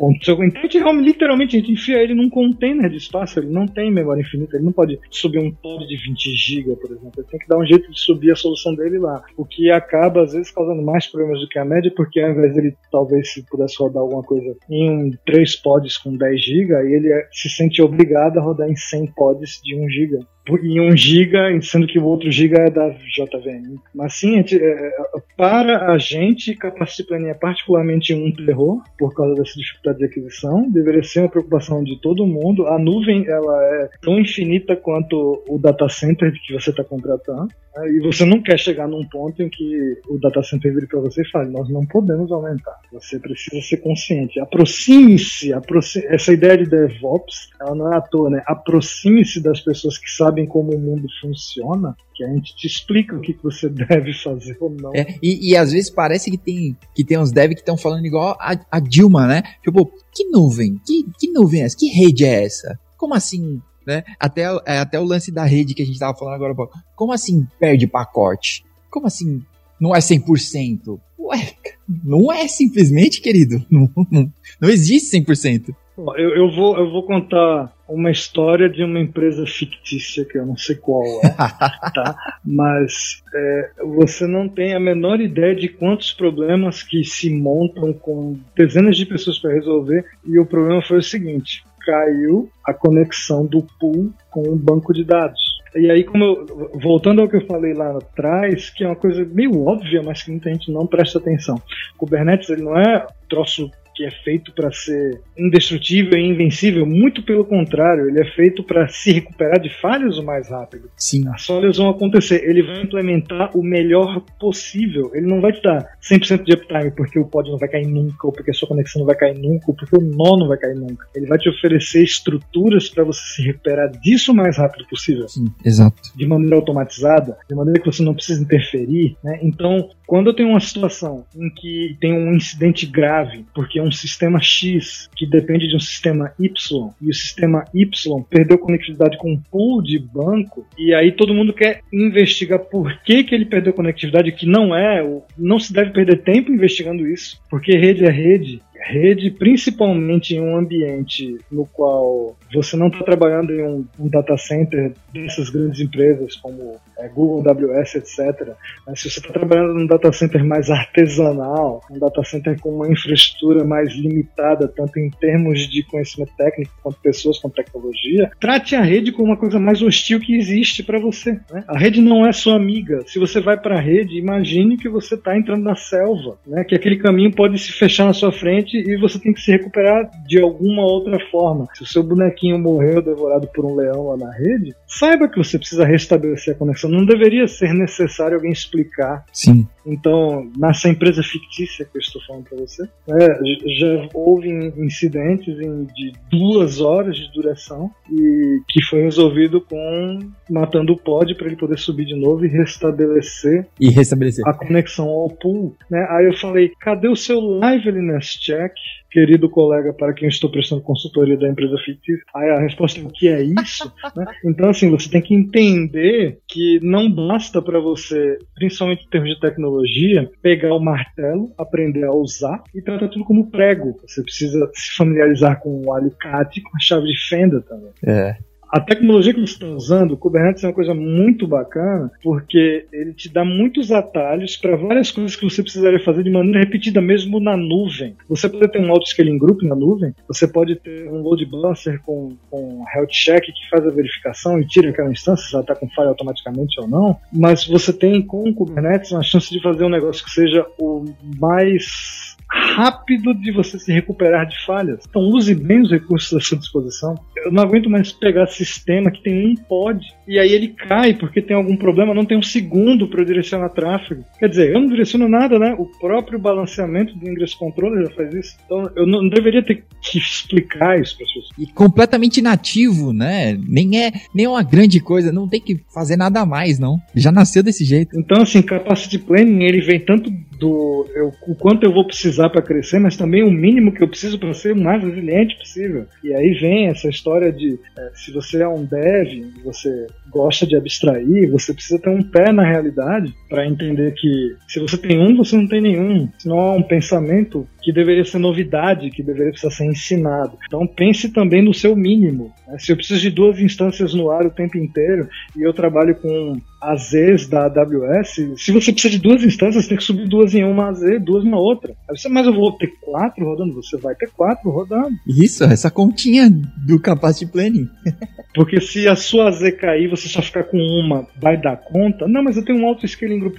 Então a gente literalmente a gente enfia ele num container de espaço, ele não tem memória infinita, ele não pode subir um pod de 20 GB, por exemplo. Ele tem que dar um jeito de subir a solução dele lá. O que acaba, às vezes, causando mais problemas do que a média, porque ao invés dele, talvez, se pudesse rodar alguma coisa em um, 3 pods com 10 GB, ele é, se sente obrigado a rodar em 100 pods de 1 GB em 1 giga, sendo que o outro giga é da JVM. Mas sim, a gente, é, para a gente, Capacity Planning é particularmente um terror, por causa dessa dificuldade de aquisição. Deveria ser uma preocupação de todo mundo. A nuvem ela é tão infinita quanto o data center que você está contratando. Né? E você não quer chegar num ponto em que o data center vire para você e fale: Nós não podemos aumentar. Você precisa ser consciente. Aproxime-se. Aproxime Essa ideia de DevOps, ela não é à toa, né? Aproxime-se das pessoas que sabem como o mundo funciona que a gente te explica o que, que você deve fazer ou não. É, e, e, às vezes parece que tem, que tem uns devs que estão falando igual a, a, Dilma, né? Tipo, que nuvem? Que, que nuvem é essa? Que rede é essa? Como assim? Né? Até, é, até o lance da rede que a gente estava falando agora. Como assim perde pacote? Como assim não é 100%? Ué, não é simplesmente, querido. Não, não, não existe 100%. Eu, eu, vou, eu vou contar uma história de uma empresa fictícia que eu não sei qual é, tá? Mas é, você não tem a menor ideia de quantos problemas que se montam com dezenas de pessoas para resolver. E o problema foi o seguinte: caiu a conexão do pool com o banco de dados. E aí, como eu, voltando ao que eu falei lá atrás, que é uma coisa meio óbvia, mas que muita gente não presta atenção. Kubernetes ele não é troço que é feito para ser indestrutível e invencível, muito pelo contrário, ele é feito para se recuperar de falhas o mais rápido. Sim. As falhas vão acontecer, ele vai implementar o melhor possível. Ele não vai te dar 100% de uptime porque o pod não vai cair nunca, ou porque a sua conexão não vai cair nunca, ou porque o nó não vai cair nunca. Ele vai te oferecer estruturas para você se recuperar disso o mais rápido possível. Sim, exato. De maneira automatizada, de maneira que você não precisa interferir. Né? Então, quando eu tenho uma situação em que tem um incidente grave, porque um sistema X que depende de um sistema Y, e o sistema Y perdeu conectividade com um pool de banco, e aí todo mundo quer investigar por que, que ele perdeu conectividade, que não é, não se deve perder tempo investigando isso, porque rede é rede, rede, principalmente em um ambiente no qual você não está trabalhando em um, um, data center dessas grandes empresas como é, Google, AWS, etc. Mas se você está trabalhando num data center mais artesanal, um data center com uma infraestrutura mais limitada, tanto em termos de conhecimento técnico, quanto pessoas, quanto tecnologia, trate a rede como uma coisa mais hostil que existe para você. Né? A rede não é sua amiga. Se você vai para a rede, imagine que você está entrando na selva, né? que aquele caminho pode se fechar na sua frente e você tem que se recuperar de alguma outra forma. Se o seu bonequinho morreu devorado por um leão lá na rede, saiba que você precisa restabelecer a conexão. Não deveria ser necessário alguém explicar. Sim. Então, nessa empresa fictícia que eu estou falando para você, é, já houve incidentes de duas horas de duração e que foi resolvido com matando o pod para ele poder subir de novo e restabelecer, e restabelecer. a conexão ao pool. Né? Aí eu falei, cadê o seu liveliness check? querido colega para quem estou prestando consultoria da empresa fictícia. Aí a resposta é o que é isso? né? Então, assim, você tem que entender que não basta para você, principalmente em termos de tecnologia, pegar o martelo, aprender a usar e tratar tudo como prego. Você precisa se familiarizar com o alicate, com a chave de fenda também. É a tecnologia que você está usando, o Kubernetes é uma coisa muito bacana, porque ele te dá muitos atalhos para várias coisas que você precisaria fazer de maneira repetida, mesmo na nuvem. Você pode ter um auto-scaling group na nuvem, você pode ter um load balancer com, com health check que faz a verificação e tira aquela instância, se ela está com falha automaticamente ou não, mas você tem com o Kubernetes uma chance de fazer um negócio que seja o mais rápido de você se recuperar de falhas. Então use bem os recursos à sua disposição. Eu não aguento mais pegar sistema que tem um pod e aí ele cai porque tem algum problema, não tem um segundo para direcionar tráfego. Quer dizer, eu não direciono nada, né? O próprio balanceamento do ingresso controller já faz isso. Então eu não deveria ter que explicar isso para as pessoas. E completamente nativo, né? Nem é nem é uma grande coisa, não tem que fazer nada mais, não. Já nasceu desse jeito. Então assim, capacity planning, ele vem tanto do eu, o quanto eu vou precisar para crescer, mas também o mínimo que eu preciso para ser o mais resiliente possível. E aí vem essa história de é, se você é um dev, você gosta de abstrair, você precisa ter um pé na realidade para entender que se você tem um, você não tem nenhum. Senão há um pensamento que deveria ser novidade, que deveria precisar ser ensinado. Então pense também no seu mínimo. Né? Se eu preciso de duas instâncias no ar o tempo inteiro e eu trabalho com AZs da AWS, se você precisa de duas instâncias, você tem que subir duas em uma AZ, duas na outra. Você, mas eu vou ter quatro rodando? Você vai ter quatro rodando. Isso, essa continha do capacity planning. Porque se a sua AZ cair, você só ficar com uma, vai dar conta? Não, mas eu tenho um auto-scaling group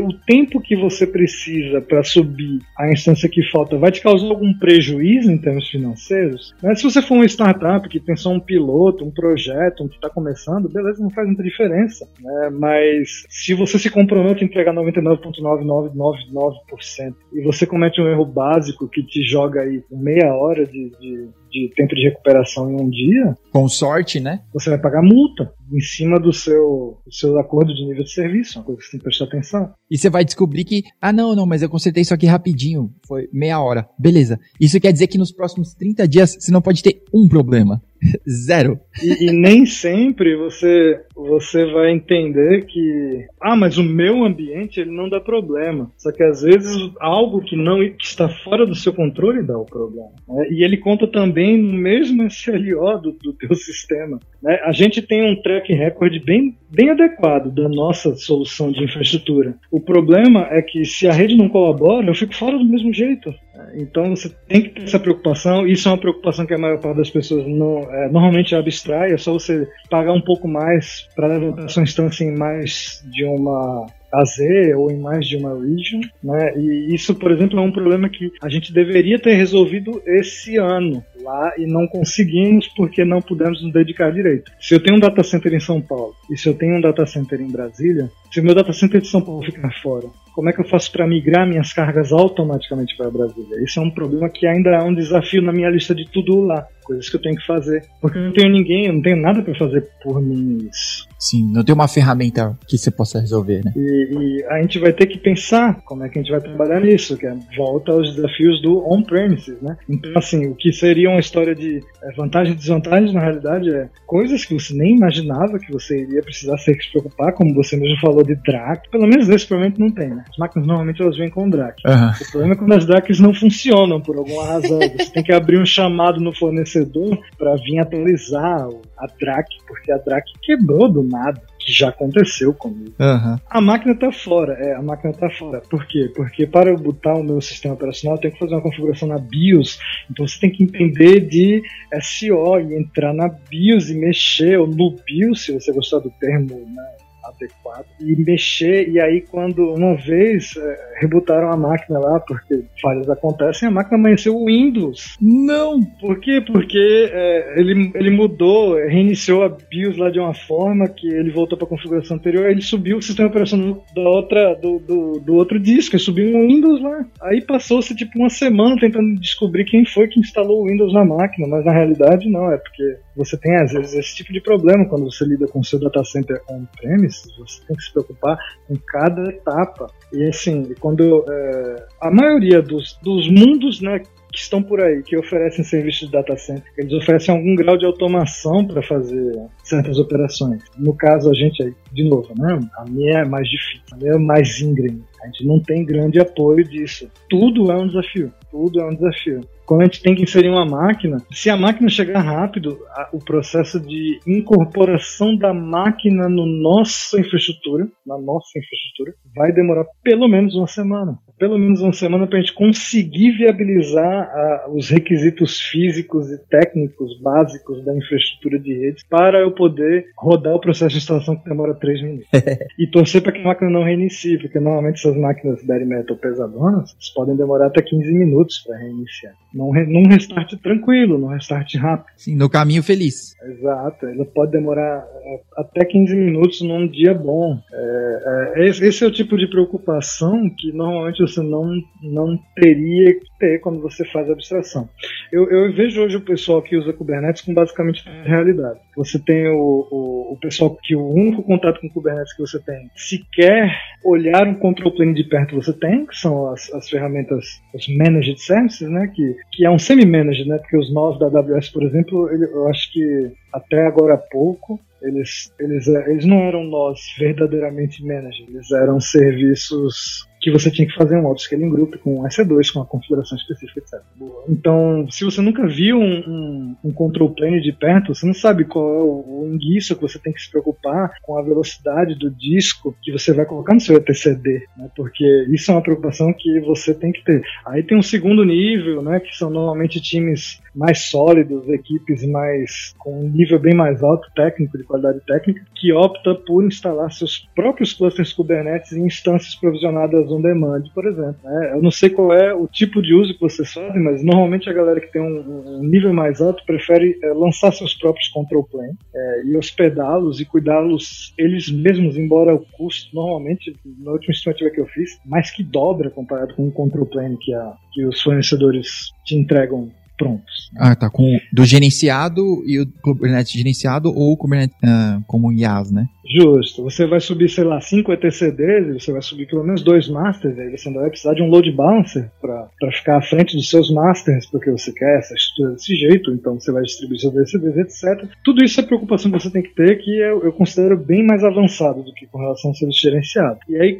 o tempo que você precisa para subir a instância que falta vai te causar algum prejuízo em termos financeiros? Mas né? Se você for uma startup que tem só um piloto, um projeto, um que está começando, beleza, não faz muita diferença. Né? Mas se você se compromete a entregar 99,9999% e você comete um erro básico que te joga aí meia hora de, de de tempo de recuperação em um dia. Com sorte, né? Você vai pagar multa em cima do seu, do seu acordo de nível de serviço, uma coisa que você tem que prestar atenção. E você vai descobrir que, ah, não, não, mas eu consertei isso aqui rapidinho, foi meia hora. Beleza. Isso quer dizer que nos próximos 30 dias você não pode ter um problema. Zero. E, e, nem sempre você, você vai entender que, ah, mas o meu ambiente ele não dá problema. Só que às vezes algo que não que está fora do seu controle dá o problema. Né? E ele conta também no mesmo SLO do, do teu sistema. Né? A gente tem um track record bem, bem adequado da nossa solução de infraestrutura. O problema é que se a rede não colabora, eu fico fora do mesmo jeito. Então você tem que ter essa preocupação. Isso é uma preocupação que a maior parte das pessoas não, é, normalmente abstrai. É só você pagar um pouco mais para levantar sua instância em mais de uma AZ ou em mais de uma region, né? E isso, por exemplo, é um problema que a gente deveria ter resolvido esse ano lá e não conseguimos porque não pudemos nos dedicar direito. Se eu tenho um data center em São Paulo e se eu tenho um data center em Brasília, se o meu data center de São Paulo ficar fora, como é que eu faço para migrar minhas cargas automaticamente para Brasília? Isso é um problema que ainda é um desafio na minha lista de tudo lá coisas que eu tenho que fazer. Porque eu não tenho ninguém, eu não tenho nada para fazer por mim isso. Sim, não tem uma ferramenta que você possa resolver, né? E e, a gente vai ter que pensar como é que a gente vai trabalhar nisso, que é volta aos desafios do on-premises, né? Então, assim, o que seria uma história de é, vantagens e desvantagens, na realidade, é coisas que você nem imaginava que você iria precisar se preocupar, como você mesmo falou de DRAC. Pelo menos nesse provavelmente não tem, né? As máquinas normalmente elas vêm com DRAC. Uhum. O problema é quando as DRACs não funcionam por alguma razão. Você tem que abrir um chamado no fornecedor para vir atualizar a DRAC, porque a DRAC quebrou do nada que já aconteceu comigo. Uhum. A máquina está fora, é, a máquina está fora. Por quê? Porque para eu botar o meu sistema operacional, eu tenho que fazer uma configuração na BIOS. Então você tem que entender de SO e entrar na BIOS e mexer, ou no BIOS, se você gostar do termo, né? Adequado e mexer. E aí, quando uma vez é, rebutaram a máquina lá, porque falhas acontecem, a máquina amanheceu o Windows. Não! Por quê? Porque é, ele, ele mudou, reiniciou a BIOS lá de uma forma que ele voltou para a configuração anterior, ele subiu o sistema operacional da outra, do, do, do outro disco, ele subiu um Windows lá. Aí passou-se tipo uma semana tentando descobrir quem foi que instalou o Windows na máquina, mas na realidade não, é porque você tem às vezes esse tipo de problema quando você lida com o seu data center on-premise, você tem que se preocupar com cada etapa. E assim, quando é, a maioria dos, dos mundos né, que estão por aí, que oferecem serviços de data center, eles oferecem algum grau de automação para fazer certas operações. No caso, a gente de novo, né? A minha é mais difícil, a minha é mais íngreme. A gente não tem grande apoio disso. Tudo é um desafio. Tudo é um desafio quando a gente tem que inserir uma máquina, se a máquina chegar rápido, a, o processo de incorporação da máquina no nossa infraestrutura, na nossa infraestrutura, vai demorar pelo menos uma semana. Pelo menos uma semana para a gente conseguir viabilizar a, os requisitos físicos e técnicos básicos da infraestrutura de redes para eu poder rodar o processo de instalação que demora 3 minutos. e torcer para que a máquina não reinicie, porque normalmente essas máquinas bare metal pesadonas podem demorar até 15 minutos para reiniciar num, num restart tranquilo, num restart rápido. Sim, no caminho feliz. Exato, ela pode demorar é, até 15 minutos num dia bom. É, é, esse é o tipo de preocupação que normalmente você não, não teria que ter quando você faz abstração. Eu, eu vejo hoje o pessoal que usa Kubernetes com basicamente a realidade. Você tem o, o, o pessoal que o único contato com Kubernetes que você tem, sequer olhar um control plane de perto você tem, que são as, as ferramentas, os managed services, né, que que é um semi-managed, né? Porque os nós da AWS, por exemplo, ele, eu acho que até agora há pouco eles, eles, eles não eram nós verdadeiramente managed, eles eram serviços que você tinha que fazer um auto-scaling group com EC2, com uma configuração específica, etc. Então, se você nunca viu um, um, um, control plane de perto, você não sabe qual é o, o que você tem que se preocupar com a velocidade do disco que você vai colocar no seu etcd, né? porque isso é uma preocupação que você tem que ter. Aí tem um segundo nível, né, que são normalmente times mais sólidos, equipes mais com um nível bem mais alto técnico, de qualidade técnica, que opta por instalar seus próprios clusters Kubernetes em instâncias provisionadas on demand, por exemplo. É, eu não sei qual é o tipo de uso que vocês fazem, mas normalmente a galera que tem um, um nível mais alto prefere é, lançar seus próprios control plane é, e hospedá-los e cuidá-los eles mesmos, embora o custo normalmente, na última estimativa que eu fiz, mais que dobra comparado com o control plane que, a, que os fornecedores te entregam prontos. Ah, tá. Com do gerenciado e o Kubernetes gerenciado ou o Kubernetes uh, como IaaS, né? Justo. Você vai subir, sei lá, 5 etcds, você vai subir pelo menos dois masters, aí você ainda vai precisar de um load balancer para ficar à frente dos seus masters, porque você quer essa estrutura desse jeito, então você vai distribuir seus etcds, etc. Tudo isso é preocupação que você tem que ter, que eu, eu considero bem mais avançado do que com relação ao serviço gerenciado. E aí,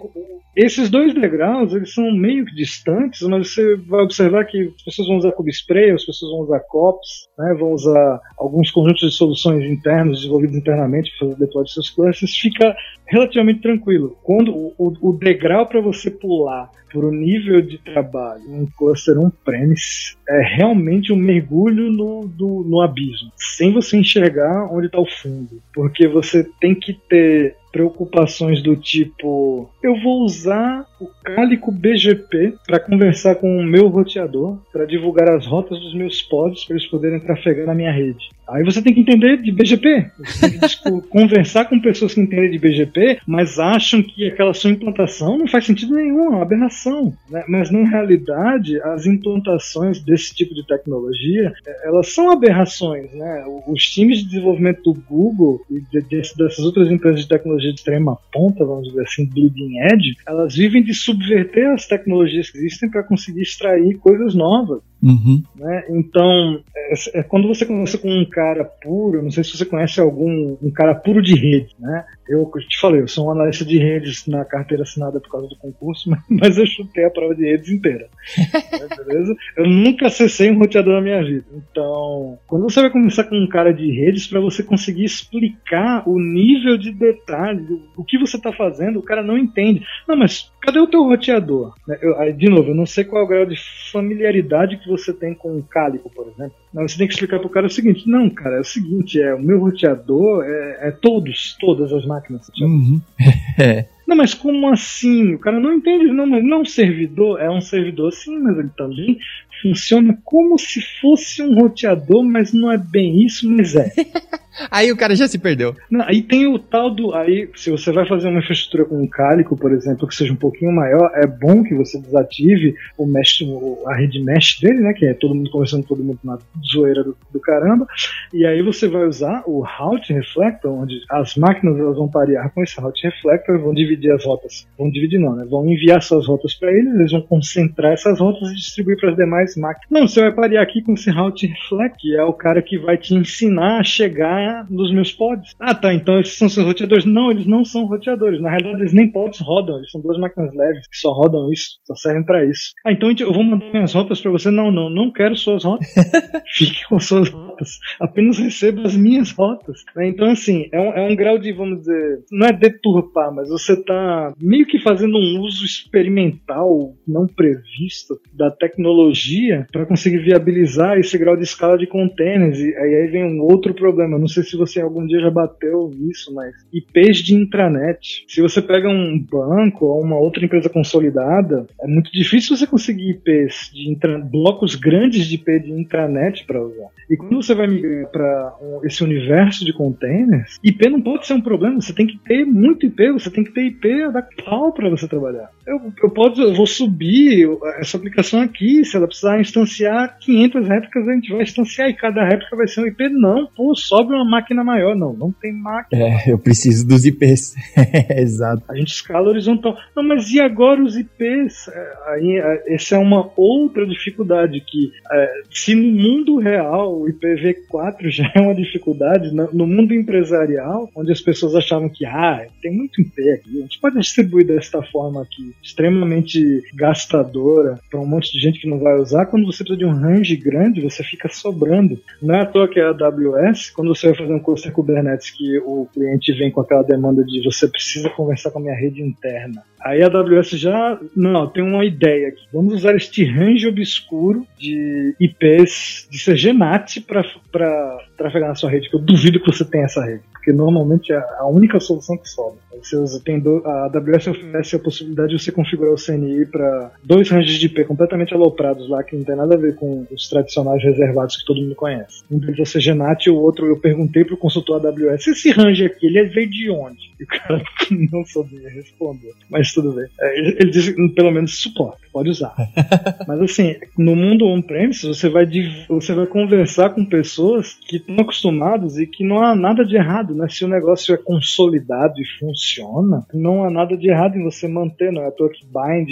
esses dois degraus, eles são meio que distantes, mas você vai observar que as pessoas vão usar Spray, as pessoas vão usar COPS, né, vão usar alguns conjuntos de soluções internos desenvolvidos internamente para fazer deploy de seus clusters, fica relativamente tranquilo. Quando o, o degrau para você pular para o nível de trabalho um cluster on-premise é realmente um mergulho no, do, no abismo, sem você enxergar onde está o fundo, porque você tem que ter preocupações do tipo: eu vou usar o Cálico BGP para conversar com o meu roteador, para divulgar as rotas dos meus pods para eles poderem trafegar na minha rede. Aí você tem que entender de BGP. Você tem que conversar com pessoas que entendem de BGP, mas acham que aquela sua implantação não faz sentido nenhum, é uma aberração. Né? Mas na realidade, as implantações desse tipo de tecnologia, é, elas são aberrações. Né? Os times de desenvolvimento do Google e dessas outras empresas de tecnologia de extrema ponta, vamos dizer assim, bleeding edge, elas vivem de subverter as tecnologias que existem para conseguir extrair coisas novas. Uhum. Né? Então, é, é, quando você conversa com um cara puro, não sei se você conhece algum um cara puro de rede, né? Eu, te falei, eu sou um analista de redes na carteira assinada por causa do concurso, mas, mas eu chutei a prova de redes inteira. né, beleza? Eu nunca acessei um roteador na minha vida. Então, quando você vai conversar com um cara de redes, para você conseguir explicar o nível de detalhe, do, o que você está fazendo, o cara não entende. Não, mas cadê o teu roteador? Né, eu, aí, de novo, eu não sei qual é o grau de familiaridade que você tem com o Cálico, por exemplo. Você tem que explicar pro cara o seguinte: não, cara, é o seguinte, é o meu roteador é, é todos, todas as máquinas. Uhum. é. Não, mas como assim? O cara não entende, não, mas não é um servidor, é um servidor sim, mas ele também funciona como se fosse um roteador, mas não é bem isso, mas é. aí o cara já se perdeu. Não, aí tem o tal do. Aí, se você vai fazer uma infraestrutura com um cálico, por exemplo, que seja um pouquinho maior, é bom que você desative o mesh, a rede mesh dele, né? Que é todo mundo conversando todo mundo na zoeira do, do caramba. E aí você vai usar o route reflector, onde as máquinas elas vão parear com esse route reflector vão dividir as rotas. Vão dividir não, né? Vão enviar suas rotas para eles, eles vão concentrar essas rotas e distribuir para as demais máquinas. Não, você vai parear aqui com esse route reflect, que é o cara que vai te ensinar a chegar nos meus pods. Ah, tá, então esses são seus roteadores. Não, eles não são roteadores. Na realidade, eles nem pods rodam, eles são duas máquinas leves que só rodam isso, só servem para isso. Ah, então eu vou mandar minhas rotas para você. Não, não, não quero suas rotas. Fique com suas rotas. Apenas receba as minhas rotas. Então, assim, é um, é um grau de, vamos dizer, não é deturpar, mas você está meio que fazendo um uso experimental não previsto da tecnologia para conseguir viabilizar esse grau de escala de containers. E aí vem um outro problema. Não sei se você algum dia já bateu nisso, mas IPs de intranet. Se você pega um banco ou uma outra empresa consolidada, é muito difícil você conseguir IPs de intra... blocos grandes de IP de intranet para usar. E quando você vai migrar para esse universo de containers, IP não pode ser um problema. Você tem que ter muito IP, você tem que ter IP da pau para você trabalhar. Eu, eu, posso, eu vou subir essa aplicação aqui, se ela precisar instanciar 500 réplicas, a gente vai instanciar e cada réplica vai ser um IP. Não, pô, sobe uma máquina maior. Não, não tem máquina. É, eu preciso dos IPs. Exato. A gente escala horizontal. Não, mas e agora os IPs? É, aí, é, essa é uma outra dificuldade que, é, se no mundo real o IPv4 já é uma dificuldade, no mundo empresarial, onde as pessoas achavam que, ah, tem muito IP aqui, a gente pode distribuir desta forma aqui, extremamente gastadora para um monte de gente que não vai usar, quando você precisa de um range grande, você fica sobrando. Não é à toa que a AWS, quando você vai fazer um cluster Kubernetes que o cliente vem com aquela demanda de você precisa conversar com a minha rede interna. Aí a AWS já, não, tem uma ideia aqui. Vamos usar este range obscuro de IPs de CGNAT para trafegar na sua rede, que eu duvido que você tenha essa rede porque normalmente é a única solução que sobra. Você usa, tem do, a AWS oferece a possibilidade de você configurar o CNI para dois ranges de IP completamente aloprados lá, que não tem nada a ver com os tradicionais reservados que todo mundo conhece. Um deles é o CGNAT e o outro eu perguntei para o consultor AWS, esse range aqui, ele veio de onde? E o cara não sabia responder. Mas tudo bem. É, ele, disse, pelo menos suporta, pode usar. Mas assim, no mundo on-premise, você vai, você vai conversar com pessoas que estão acostumadas e que não há nada de errado né? Se o negócio é consolidado e funciona, não há nada de errado em você manter, não é à toa que Bind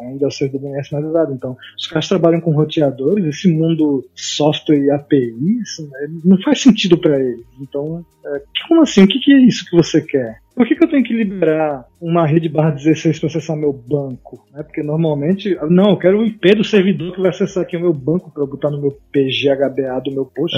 ainda é o servidor DNS finalizado. Então, os caras trabalham com roteadores, esse mundo software e APIs, né? não faz sentido para eles. Então, é, como assim? O que, que é isso que você quer? Por que, que, eu tenho que liberar uma rede barra 16 para acessar meu banco? Né? Porque normalmente, não, eu quero o IP do servidor que vai acessar aqui o meu banco para botar no meu PGHBA do meu post.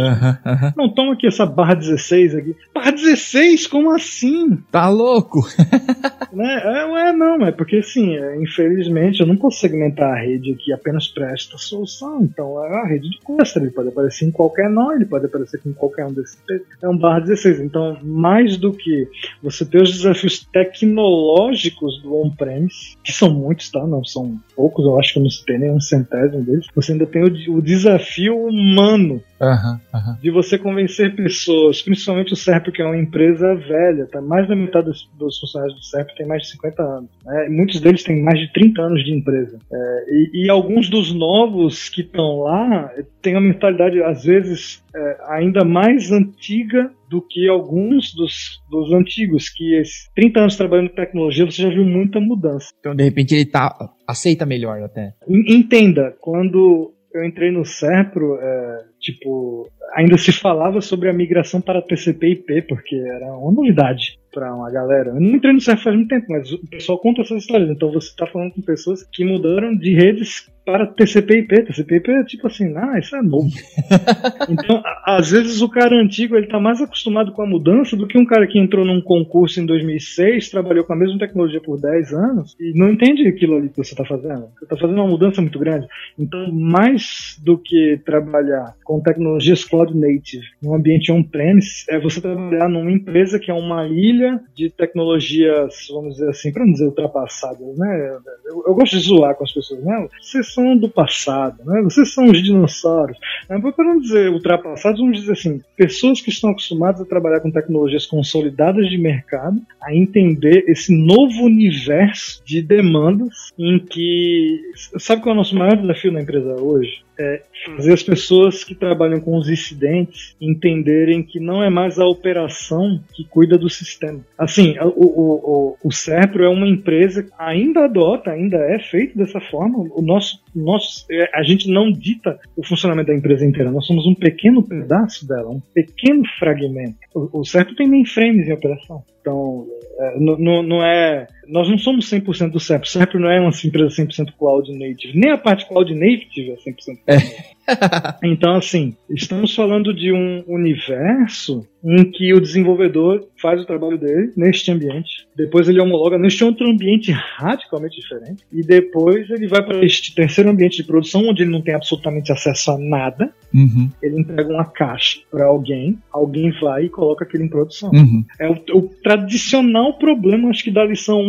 Não, toma aqui essa barra 16 aqui. Barra 16? Como assim? Tá louco? né? É, é, não, é porque assim, é, infelizmente eu não posso segmentar a rede aqui apenas para esta solução. Então é a rede de cluster, ele pode aparecer em qualquer nó, ele pode aparecer com qualquer um desses. É um barra 16. Então, mais do que você ter os desafios tecnológicos do on-premise, que são muitos, tá? Não são poucos, eu acho que não se tem nem um centésimo deles. Você ainda tem o, o desafio humano Uhum, uhum. De você convencer pessoas, principalmente o SERP, que é uma empresa velha, tá? mais da metade dos, dos funcionários do SERP tem mais de 50 anos. Né? Muitos deles têm mais de 30 anos de empresa. É, e, e, alguns dos novos que estão lá têm uma mentalidade, às vezes, é, ainda mais antiga do que alguns dos, dos antigos, que 30 anos trabalhando em tecnologia, você já viu muita mudança. Então, de repente, ele tá, aceita melhor até. Entenda, quando eu entrei no Serpro, é, tipo, ainda se falava sobre a migração para TCP/IP, porque era uma novidade para uma galera. Eu não entrei no Serpro faz muito tempo, mas o pessoal conta essas histórias. Então você está falando com pessoas que mudaram de redes para TCP/IP. TCP/IP é tipo assim, ah, isso é novo. então, às vezes o cara antigo ele tá mais acostumado com a mudança do que um cara que entrou num concurso em 2006, trabalhou com a mesma tecnologia por 10 anos e não entende aquilo ali que você está fazendo. Você está fazendo uma mudança muito grande. Então, mais do que trabalhar com tecnologias cloud native num ambiente on-premise, é você trabalhar numa empresa que é uma ilha de tecnologias, vamos dizer assim, para não dizer ultrapassadas, né? Eu, eu, gosto de zoar com as pessoas, né? Vocês são do passado, né? Vocês são os dinossauros. Né? Para não dizer ultrapassados, vamos dizer assim, pessoas que estão acostumadas a trabalhar com tecnologias consolidadas de mercado, a entender esse novo universo de demandas em que. Sabe qual é o nosso maior desafio na empresa hoje? É fazer as pessoas que trabalham com os incidentes entenderem que não é mais a operação que cuida do sistema. Assim, o, o, o, o Serpro é uma empresa que ainda adota, ainda é feito dessa forma. O nosso, nosso, é, a gente não dita o funcionamento da empresa inteira, nós somos um pequeno pedaço dela, um pequeno fragmento. O, o Serpro tem mainframes em operação. Então, é, não, não é. Nós não somos 100% do CEP. O CEP não é uma empresa 100% cloud native. Nem a parte cloud native é 100% é. então, assim, estamos falando de um universo em que o desenvolvedor faz o trabalho dele neste ambiente, depois ele homologa neste outro ambiente radicalmente diferente, e depois ele vai para este terceiro ambiente de produção, onde ele não tem absolutamente acesso a nada. Uhum. Ele entrega uma caixa para alguém, alguém vai e coloca aquilo em produção. Uhum. É o, o, tradicional problema, acho que da lição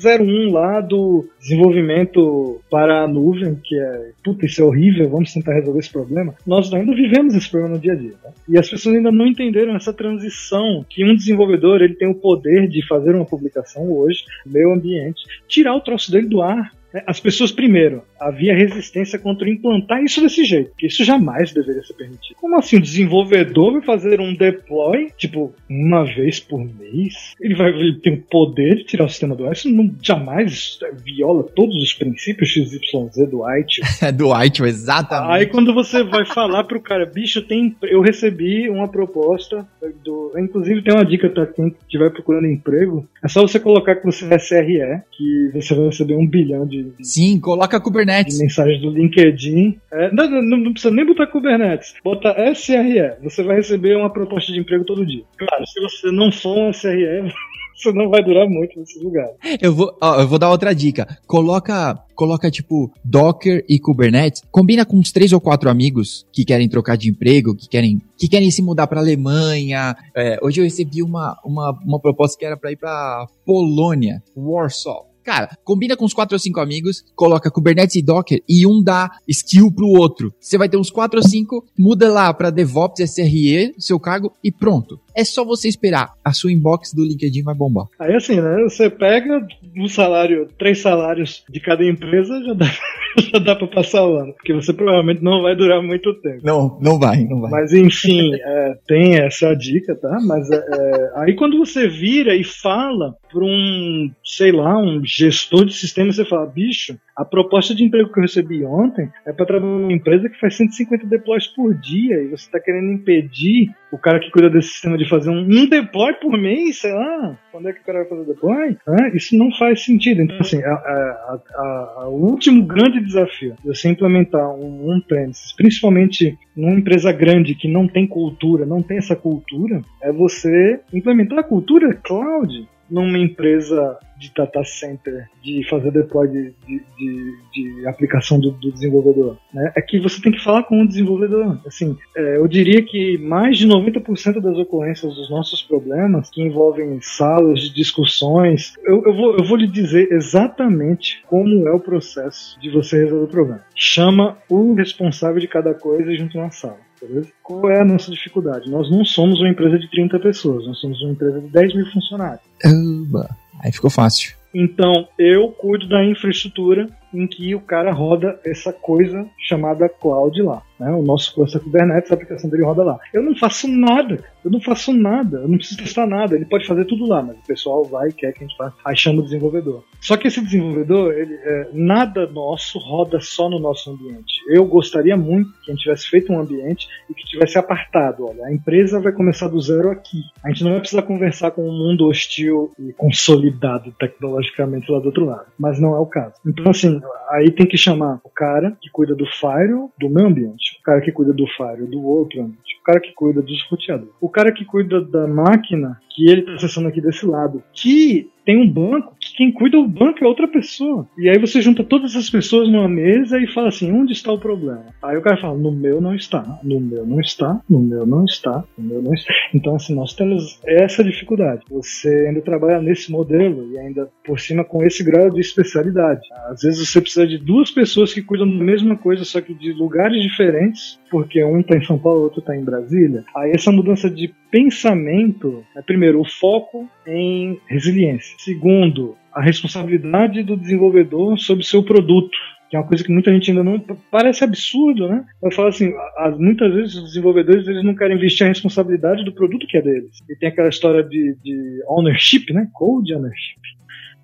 101 lá do desenvolvimento para a nuvem, que é, puta, isso é horrível, vamos tentar resolver esse problema. Nós ainda vivemos esse problema no dia a dia. Né? E as pessoas ainda não entenderam essa transição, que um desenvolvedor ele tem o poder de fazer uma publicação hoje, meio ambiente, tirar o troço dele do ar? As pessoas, primeiro, havia resistência contra implantar isso desse jeito, que isso jamais deveria ser permitido. Como assim? O desenvolvedor vai fazer um deploy, tipo, uma vez por mês? Ele vai ele tem o poder de tirar o sistema do ar? Isso não, jamais viola todos os princípios XYZ do ITIL. do ITIL, exatamente. Aí quando você vai falar pro cara, bicho, tem, eu recebi uma proposta, do, inclusive tem uma dica pra quem estiver procurando emprego, é só você colocar que você é SRE, que você vai receber um bilhão de de, Sim, coloca Kubernetes. De mensagens do LinkedIn. É, não, não, não, precisa nem botar Kubernetes. Bota SRE. Você vai receber uma proposta de emprego todo dia. Claro, se você não for um SRE, você não vai durar muito nesse lugar. Eu vou, ó, eu vou dar outra dica. Coloca, coloca tipo Docker e Kubernetes. Combina com uns três ou quatro amigos que querem trocar de emprego, que querem, que querem se mudar para Alemanha. É, hoje eu recebi uma, uma, uma proposta que era para ir para Polônia, Warsaw. Cara, combina com uns 4 ou 5 amigos, coloca Kubernetes e Docker e um dá skill pro outro. Você vai ter uns 4 ou 5, muda lá para DevOps, SRE, seu cargo e pronto. É só você esperar. A sua inbox do LinkedIn vai bombar. Aí assim, né? Você pega um salário, três salários de cada empresa, já dá, já dá pra passar o ano. Porque você provavelmente não vai durar muito tempo. Não, não vai, não vai. Mas enfim, é, tem essa dica, tá? Mas é, é aí quando você vira e fala para um, sei lá, um gestor de sistema, você fala, bicho, a proposta de emprego que eu recebi ontem é para trabalhar numa empresa que faz 150 deploys por dia e você está querendo impedir o cara que cuida desse sistema de fazer um, um deploy por mês, sei lá, quando é que o cara vai fazer deploy? Isso não faz sentido. Então, assim, a, a, a, o último grande desafio de você implementar um on-premises, principalmente numa empresa grande que não tem cultura, não tem essa cultura, é você implementar a cultura cloud numa empresa de data center, de fazer deploy de, de, de, de aplicação do, do, desenvolvedor. Né? É que você tem que falar com o desenvolvedor. Assim, é, eu diria que mais de 90% das ocorrências dos nossos problemas, que envolvem salas de discussões, eu, eu, vou, eu vou lhe dizer exatamente como é o processo de você resolver o problema. Chama o responsável de cada coisa junto na sala beleza? Qual é a nossa dificuldade? Nós não somos uma empresa de 30 pessoas, nós somos uma empresa de 10 mil funcionários. Oba, aí ficou fácil. Então, eu cuido da infraestrutura em que o cara roda essa coisa chamada cloud lá. Né? O nosso cluster Kubernetes, a aplicação dele roda lá. Eu não faço nada, eu não faço nada, eu não preciso testar nada. Ele pode fazer tudo lá, mas o pessoal vai e quer que a gente. Aí chama o desenvolvedor. Só que esse desenvolvedor, ele, é, nada nosso roda só no nosso ambiente. Eu gostaria muito que a gente tivesse feito um ambiente e que tivesse apartado. Olha, a empresa vai começar do zero aqui. A gente não vai precisar conversar com um mundo hostil e consolidado tecnologicamente lá do outro lado. Mas não é o caso. Então, assim, aí tem que chamar o cara que cuida do firewall do meu ambiente, o cara que cuida do firewall do outro ambiente, o cara que cuida dos roteadores, o cara que cuida da máquina que ele está acessando aqui desse lado, que tem um banco que quem cuida do banco é outra pessoa. E aí você junta todas essas pessoas numa mesa e fala assim: onde está o problema? Aí o cara fala: no meu não está, no meu não está, no meu não está, no meu não está. Então, assim, nós temos essa dificuldade. Você ainda trabalha nesse modelo e ainda por cima com esse grau de especialidade. Às vezes você precisa de duas pessoas que cuidam da mesma coisa, só que de lugares diferentes, porque um está em São Paulo, outro está em Brasília. Aí essa mudança de pensamento é, primeiro, o foco em resiliência. Segundo, a responsabilidade do desenvolvedor sobre o seu produto que é uma coisa que muita gente ainda não parece absurdo, né? Eu falo assim, muitas vezes os desenvolvedores eles não querem investir a responsabilidade do produto que é deles. E tem aquela história de, de ownership, né? Code ownership.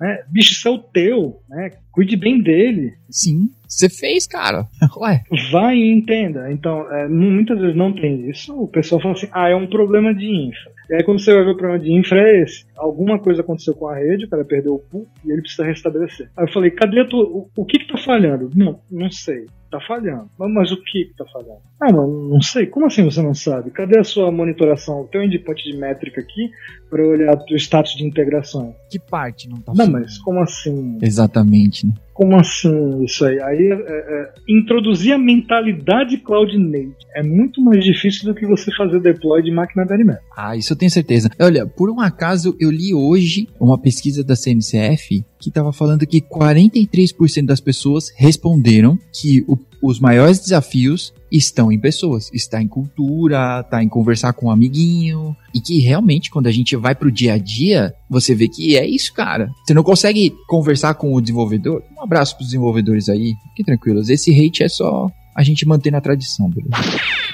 Né? Bicho, isso é o teu, né? Cuide bem dele. Sim, você fez, cara. Ué. Vai e entenda. Então, é, muitas vezes não tem isso. O pessoal fala assim, ah, é um problema de infra. E aí quando você vai ver o problema de infra é esse. Alguma coisa aconteceu com a rede, o cara perdeu o pool e ele precisa restabelecer. Aí eu falei, cadê tu, o, o que que tá falhando? Não, não sei tá falhando. Mas o que que tá falhando? Ah, não, não sei. Como assim você não sabe? Cadê a sua monitoração? O teu endpoint de métrica aqui para olhar o status de integração? Que parte não tá Não, mas como assim? Exatamente, né? Como assim isso aí? Aí é, é, introduzir a mentalidade cloud native é muito mais difícil do que você fazer deploy de máquina da. Ah, isso eu tenho certeza. Olha, por um acaso eu li hoje uma pesquisa da CNCF que estava falando que 43% das pessoas responderam que o, os maiores desafios estão em pessoas, está em cultura, está em conversar com um amiguinho, e que realmente quando a gente vai pro dia a dia, você vê que é isso, cara. Você não consegue conversar com o desenvolvedor. Um abraço pros desenvolvedores aí, fiquem tranquilos. Esse hate é só a gente manter na tradição, beleza?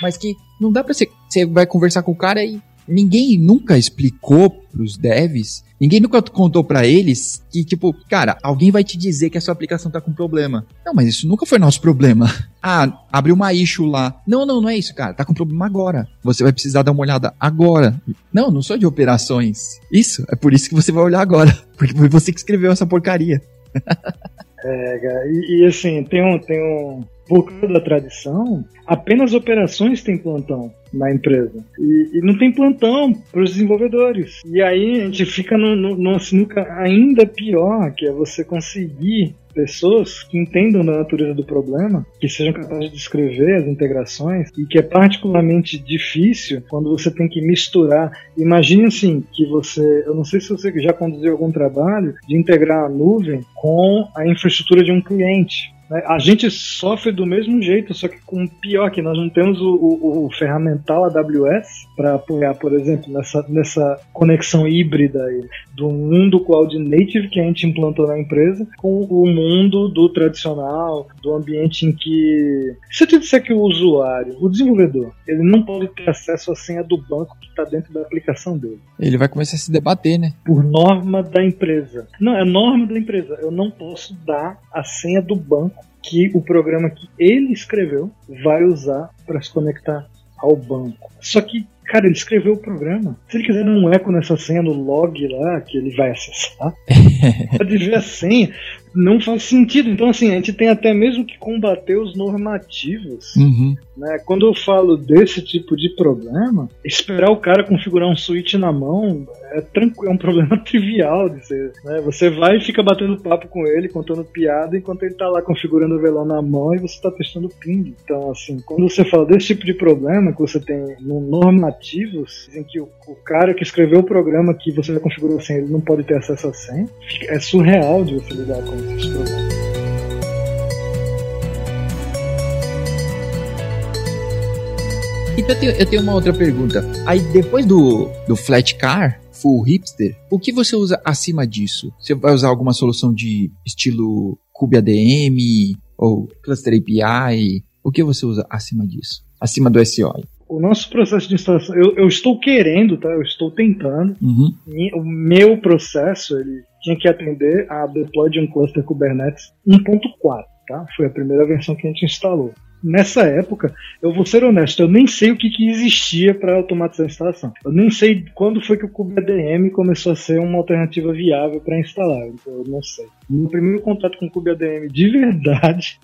Mas que não dá pra ser. Você vai conversar com o cara e ninguém nunca explicou pros devs, ninguém nunca contou para eles que, tipo, cara, alguém vai te dizer que a sua aplicação tá com problema. Não, mas isso nunca foi nosso problema. Ah, abriu uma issue lá. Não, não, não é isso, cara. Tá com problema agora. Você vai precisar dar uma olhada agora. Não, não sou de operações. Isso, é por isso que você vai olhar agora. Porque foi você que escreveu essa porcaria. é, e, e assim, tem um, tem um, causa da tradição, apenas operações têm plantão na empresa. E, e não tem plantão para os desenvolvedores. E aí a gente fica no, no, numa sinuca ainda pior, que é você conseguir pessoas que entendam da natureza do problema, que sejam capazes de descrever as integrações e que é particularmente difícil quando você tem que misturar. Imagine assim que você, eu não sei se você já conduziu algum trabalho de integrar a nuvem com a infraestrutura de um cliente. Né? A gente sofre do mesmo jeito, só que com pior que nós não temos o, o, o ferramental AWS para apoiar, por exemplo, nessa, nessa conexão híbrida aí, do mundo cloud native que a gente implantou na empresa com o mundo do tradicional, do ambiente em que. Se eu te disser que o usuário, o desenvolvedor, ele não pode ter acesso à senha do banco que está dentro da aplicação dele. Ele vai começar a se debater, né? Por norma da empresa. Não, é norma da empresa. Eu não posso dar a senha do banco que o programa que ele escreveu vai usar para se conectar ao banco. Só que, cara, ele escreveu o programa. Se ele quiser dar um eco nessa senha no log lá, que ele vai acessar, pode ver a senha não faz sentido. Então, assim, a gente tem até mesmo que combater os normativos. Uhum. Né? Quando eu falo desse tipo de problema, esperar o cara configurar um switch na mão é, é um problema trivial de ser. Né? Você vai e fica batendo papo com ele, contando piada, enquanto ele tá lá configurando o velão na mão e você está testando ping. Então, assim, quando você fala desse tipo de problema que você tem no normativos, em que o, o cara que escreveu o programa que você vai configurar sem ele não pode ter acesso a senha, é surreal de você lidar com esses problemas. Então eu tenho, eu tenho uma outra pergunta. Aí depois do, do flat car, full hipster, o que você usa acima disso? Você vai usar alguma solução de estilo KubeADM ou Cluster API? O que você usa acima disso? Acima do SOI? O nosso processo de instalação, eu, eu estou querendo, tá? Eu estou tentando. Uhum. O meu processo, ele tinha que atender a deploy de um cluster Kubernetes 1.4, tá? Foi a primeira versão que a gente instalou nessa época, eu vou ser honesto, eu nem sei o que, que existia para automatizar a instalação. Eu nem sei quando foi que o KubeADM começou a ser uma alternativa viável para instalar. Então eu não sei. Meu primeiro contato com o KubeADM de verdade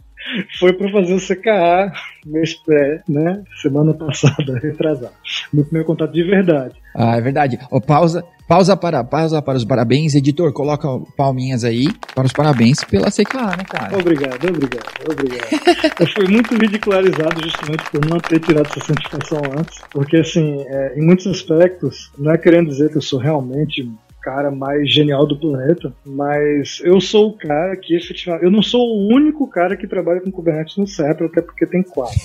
foi para fazer o CKA mês pré, né? Semana passada, retrasado. Meu primeiro contato de verdade. Ah, é verdade. Oh, pausa, pausa para, pausa para os parabéns. Editor, coloca palminhas aí para os parabéns pela CKA, né, cara? Obrigado, obrigado, obrigado. Eu fui muito ridicularizado justamente por não ter tirado essa certificação antes, porque assim, é, em muitos aspectos, não é querendo dizer que eu sou realmente cara mais genial do planeta, mas eu sou o cara que efetivamente. Eu não sou o único cara que trabalha com Kubernetes no CEP, até porque tem quatro.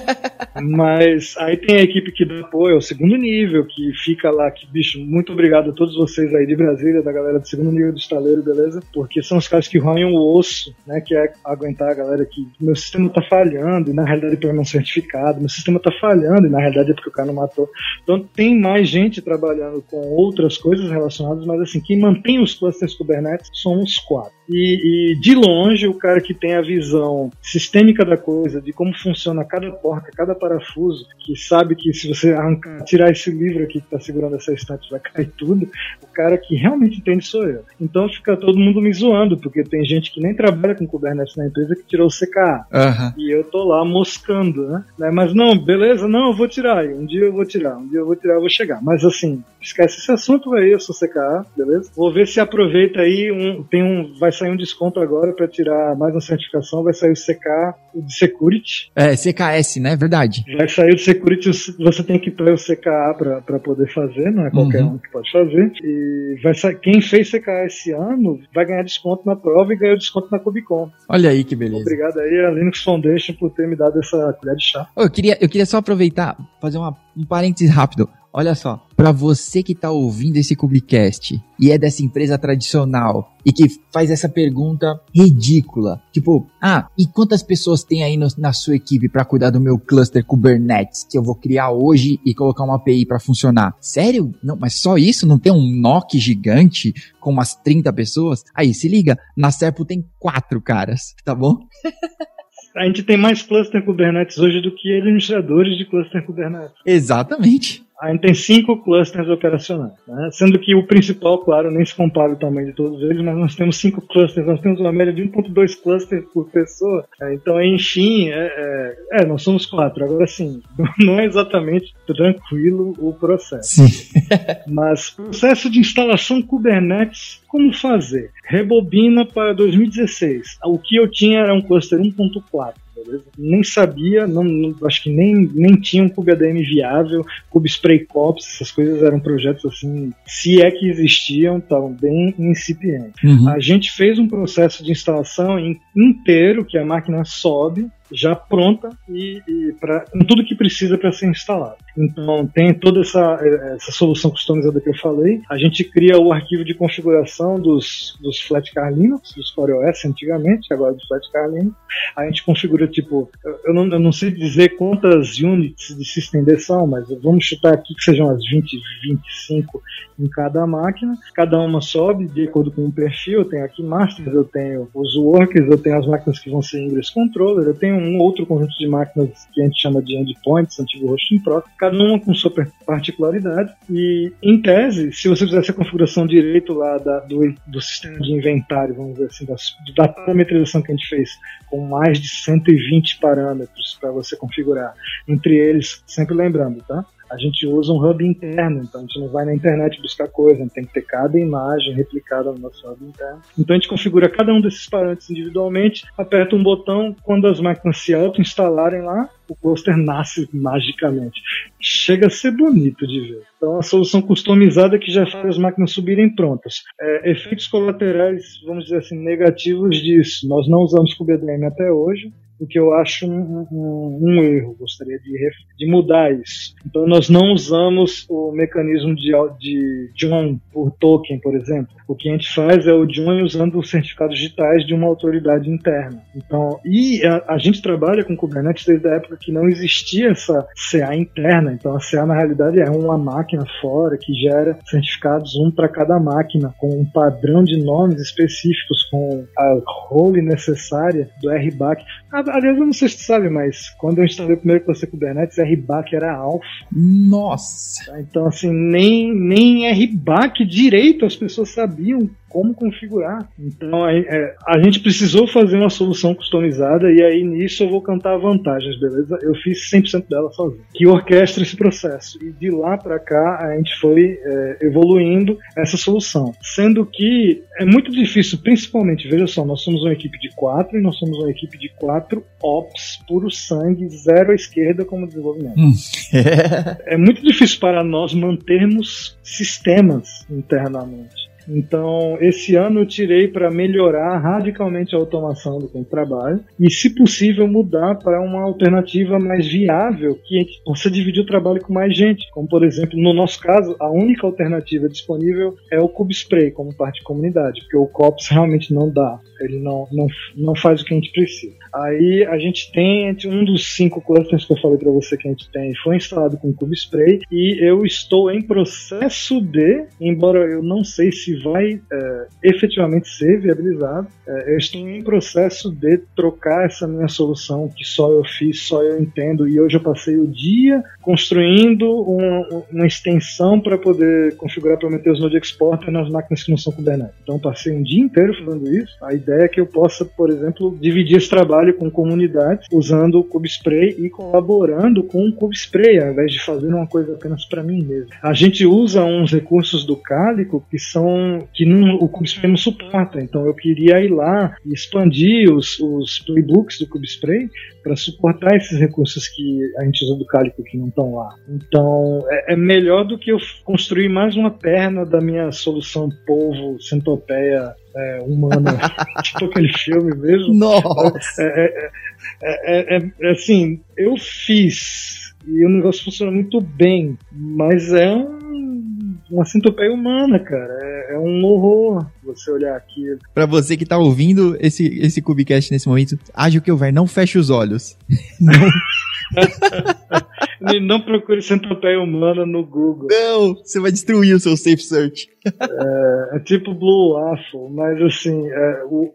mas aí tem a equipe que dá apoio ao segundo nível, que fica lá, que, bicho, muito obrigado a todos vocês aí de Brasília, da galera do segundo nível do estaleiro, beleza? Porque são os caras que roem o osso, né? Que é aguentar a galera que meu sistema tá falhando, e na realidade é não certificado, meu sistema tá falhando, e na realidade é porque o cara não matou. Então tem mais gente trabalhando com outras coisas relacionadas mas assim, quem mantém os clusters Kubernetes são os quatro. E, e, de longe, o cara que tem a visão sistêmica da coisa, de como funciona cada porta, cada parafuso, que sabe que se você arrancar, tirar esse livro aqui que está segurando essa estante, vai cair tudo, o cara que realmente entende sou eu. Então fica todo mundo me zoando, porque tem gente que nem trabalha com Kubernetes na empresa que tirou o CKA. Uhum. E eu tô lá moscando, né? Mas não, beleza, não, eu vou tirar. Um dia eu vou tirar, um dia eu vou tirar, eu vou chegar. Mas assim, esquece esse assunto aí, eu sou CKA, beleza? Vou ver se aproveita aí, um, tem um, vai sair um desconto agora para tirar mais uma certificação, vai sair o CK, o de Security. É, CKS, né? Verdade. Vai sair o de Security, você tem que ter o CKA para poder fazer, não é qualquer uhum. um que pode fazer. E vai sair, quem fez CKA esse ano vai ganhar desconto na prova e ganhou desconto na Cubicon. Olha aí que beleza. Obrigado aí a Linux Foundation por ter me dado essa colher de chá. eu, queria, eu queria só aproveitar, fazer uma, um parênteses rápido. Olha só, para você que está ouvindo esse Cubicast e é dessa empresa tradicional e que faz essa pergunta ridícula, tipo, ah, e quantas pessoas tem aí no, na sua equipe para cuidar do meu cluster Kubernetes que eu vou criar hoje e colocar uma API para funcionar? Sério? Não, mas só isso? Não tem um NOC gigante com umas 30 pessoas? Aí, se liga, na Serpo tem quatro caras, tá bom? A gente tem mais cluster Kubernetes hoje do que administradores de cluster Kubernetes. Exatamente a gente tem cinco clusters operacionais, né? sendo que o principal, claro, nem se compara o tamanho de todos eles, mas nós temos cinco clusters, nós temos uma média de 1.2 clusters por pessoa, né? então enfim, é, é, é, nós somos quatro, agora sim, não é exatamente tranquilo o processo, mas processo de instalação Kubernetes, como fazer? Rebobina para 2016, o que eu tinha era um cluster 1.4, beleza? Nem sabia, não, não, acho que nem, nem tinha um KubeADM viável, Spray Cops, essas coisas eram projetos assim, se é que existiam, estavam bem incipientes. Uhum. A gente fez um processo de instalação inteiro, que a máquina sobe, já pronta e, e pra, com tudo que precisa para ser instalado. Então tem toda essa, essa solução customizada que eu falei. A gente cria o arquivo de configuração dos, dos Flatcar Linux, dos CoreOS antigamente, agora dos Flatcar Linux. A gente configura tipo, eu não, eu não sei dizer quantas units de systemd são, mas vamos chutar aqui que sejam as 20, 25 em cada máquina. Cada uma sobe de acordo com o perfil. Eu tenho aqui masters, eu tenho os workers, eu tenho as máquinas que vão ser ingress controller, eu tenho um outro conjunto de máquinas que a gente chama de endpoints, antigo hosting proxy, cada uma com sua particularidade. E, em tese, se você fizesse a configuração direito lá da, do, do sistema de inventário, vamos dizer assim, da, da parametrização que a gente fez, com mais de 120 parâmetros para você configurar, entre eles, sempre lembrando, tá? A gente usa um hub interno, então a gente não vai na internet buscar coisa, tem que ter cada imagem replicada no nosso hub interno. Então a gente configura cada um desses parâmetros individualmente, aperta um botão, quando as máquinas se auto-instalarem lá, o cluster nasce magicamente. Chega a ser bonito de ver. Então, a solução customizada que já faz as máquinas subirem prontas. É, efeitos colaterais, vamos dizer assim, negativos disso. Nós não usamos KubeADM até hoje o que eu acho um, um, um erro. Gostaria de, de mudar isso. Então, nós não usamos o mecanismo de, de join por token, por exemplo. O que a gente faz é o join usando os certificados digitais de uma autoridade interna. Então, e a, a gente trabalha com Kubernetes desde a época que não existia essa CA interna. Então, a CA na realidade é uma máquina fora que gera certificados um para cada máquina com um padrão de nomes específicos com a role necessária do RBAC. Aliás, eu não sei se você sabe, mas quando eu instalei o primeiro você Kubernetes, RBAC era alfa. Nossa! Então, assim, nem, nem RBAC direito as pessoas sabiam como configurar. Então a, é, a, gente precisou fazer uma solução customizada e aí nisso eu vou cantar vantagens, beleza? Eu fiz 100% dela sozinho, que orquestra esse processo. E de lá para cá a gente foi é, evoluindo essa solução. Sendo que é muito difícil, principalmente, veja só, nós somos uma equipe de quatro e nós somos uma equipe de quatro ops, puro sangue, zero à esquerda como desenvolvimento. Hum. é muito difícil para nós mantermos sistemas internamente. Então, esse ano eu tirei para melhorar radicalmente a automação do campo de trabalho e, se possível, mudar para uma alternativa mais viável que possa dividir o trabalho com mais gente. Como, por exemplo, no nosso caso, a única alternativa disponível é o CubeSpray como parte de comunidade, porque o COPS realmente não dá. Ele não, não, não faz o que a gente precisa. Aí a gente tem um dos cinco clusters que eu falei para você que a gente tem foi instalado com CubeSpray e eu estou em processo de, embora eu não sei se vai é, efetivamente ser viabilizado, é, eu estou em processo de trocar essa minha solução que só eu fiz, só eu entendo e hoje eu passei o dia construindo um, uma extensão para poder configurar Prometheus Node Exporter nas máquinas que não são Kubernetes. Então passei um dia inteiro fazendo isso. A ideia é que eu possa, por exemplo, dividir esse trabalho trabalho com comunidades usando o CubeSpray e colaborando com o CubeSpray, ao invés de fazer uma coisa apenas para mim mesmo. A gente usa uns recursos do Calico que são que não, o CubeSpray não suporta, então eu queria ir lá e expandir os, os playbooks do CubeSpray para suportar esses recursos que a gente usa do Calico que não estão lá. Então é, é, melhor do que eu construir mais uma perna da minha solução polvo centopeia é, humana, tipo aquele filme mesmo. Nossa! É, é, é, assim, eu fiz e o negócio funciona muito bem, mas é um, uma centopeia humana, cara. É, um horror você olhar aquilo. Pra você que tá ouvindo esse, esse Cubicast nesse momento, age o que houver, não feche os olhos. Não. Não procure centopeia humana no Google. Não, você vai destruir o seu safe search. é, é tipo Blue Waffle, mas assim, é, o,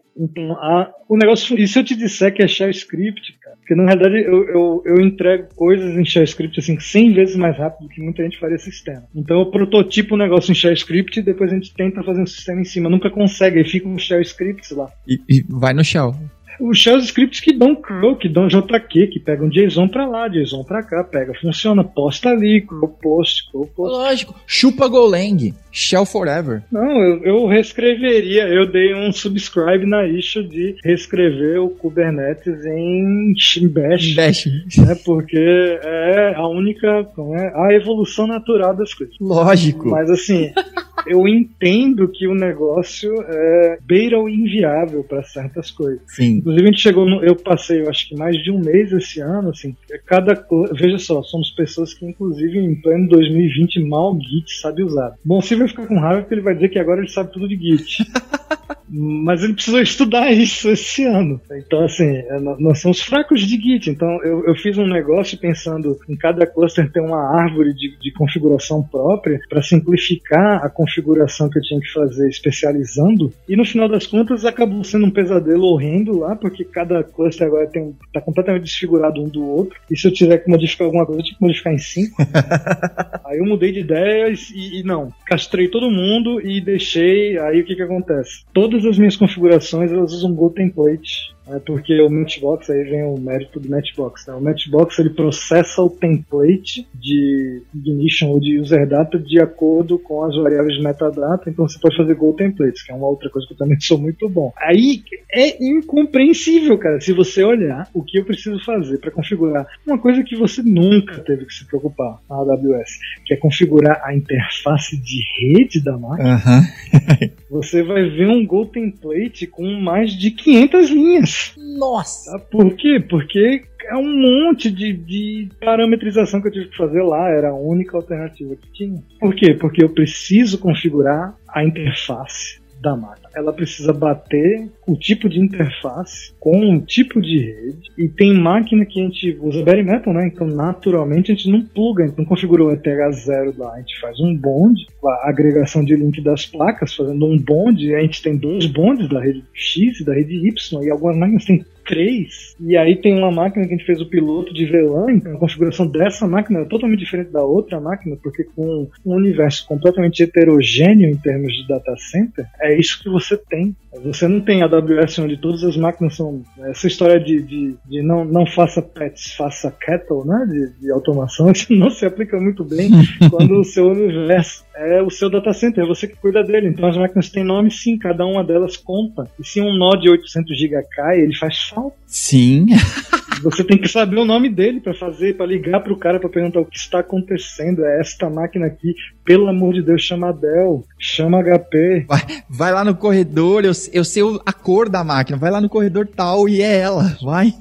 a, o negócio. E se eu te disser que é shell script, cara? Porque na realidade eu, eu, eu entrego coisas em shell script assim 100 vezes mais rápido do que muita gente faria sistema. Então eu prototipo o um negócio em shell script e depois a gente tenta fazer um sistema em cima. Nunca consegue, aí fica um shell scripts lá. E, e vai no shell os shells scripts que dão curl, que dão JQ, que pegam JSON pra lá, JSON pra cá, pega, funciona, posta ali, curl post, curl post. Lógico, chupa Golang, shell forever. Não, eu, eu reescreveria, eu dei um subscribe na issue de reescrever o Kubernetes em Bash. Bash. Né, porque é a única, é, a evolução natural das coisas. Lógico. Mas assim, eu entendo que o negócio é beira o inviável para certas coisas. Sim. Inclusive, a gente chegou no, Eu passei, eu acho que mais de um mês esse ano, assim. Cada. Veja só, somos pessoas que, inclusive, em pleno 2020, mal Git sabe usar. Bom, se vai ficar com raiva porque ele vai dizer que agora ele sabe tudo de Git. Mas ele precisou estudar isso esse ano. Então, assim, é, nós somos fracos de Git. Então, eu, eu fiz um negócio pensando em cada cluster ter uma árvore de, de configuração própria para simplificar a configuração que eu tinha que fazer especializando. E no final das contas, acabou sendo um pesadelo horrendo lá, porque cada cluster agora tem, tá completamente desfigurado um do outro. E se eu tiver que modificar alguma coisa, eu tinha que modificar em cinco. aí eu mudei de ideias e, e não, castrei todo mundo e deixei. Aí o que que acontece? Todas as minhas configurações elas usam Go Template é porque o Matchbox, aí vem o mérito do Matchbox. Né? O Matchbox ele processa o template de ignition ou de user data de acordo com as variáveis de metadata, então você pode fazer Go Templates, que é uma outra coisa que eu também sou muito bom. Aí é incompreensível, cara, se você olhar o que eu preciso fazer para configurar uma coisa que você nunca teve que se preocupar na AWS, que é configurar a interface de rede da máquina. Você vai ver um Go Template com mais de 500 linhas. Nossa! Nossa! Por quê? Porque é um monte de, de, parametrização que eu tive que fazer lá, era a única alternativa que tinha. Por quê? Porque eu preciso configurar a interface da máquina. Ela precisa bater o tipo de interface com o tipo de rede. E tem máquina que a gente usa bare metal, né? Então, naturalmente, a gente não pluga, a gente não configura o ETH0 lá. A gente faz um bond, a agregação de link das placas, fazendo um bond. A gente tem dois bondes da rede X e da rede Y. E algumas máquinas têm três. E aí tem uma máquina que a gente fez o piloto de VLAN, então a configuração dessa máquina é totalmente diferente da outra máquina, porque com um universo completamente heterogêneo em termos de data center, é isso que você tem. Você não tem AWS onde todas as máquinas são. Essa história de, de, de não, não faça pets, faça cattle, né? De, de automação, isso não se aplica muito bem quando o seu universo é o seu data center, é você que cuida dele. Então as máquinas têm nome sim, cada uma delas conta. E se um nó de 800 GB cai, ele faz falta. Sim. Você tem que saber o nome dele para fazer, para ligar pro cara para perguntar o que está acontecendo. É esta máquina aqui, pelo amor de Deus, chama Dell, chama HP. Vai, vai lá no corredor, eu, eu sei a cor da máquina, vai lá no corredor tal e é ela, vai.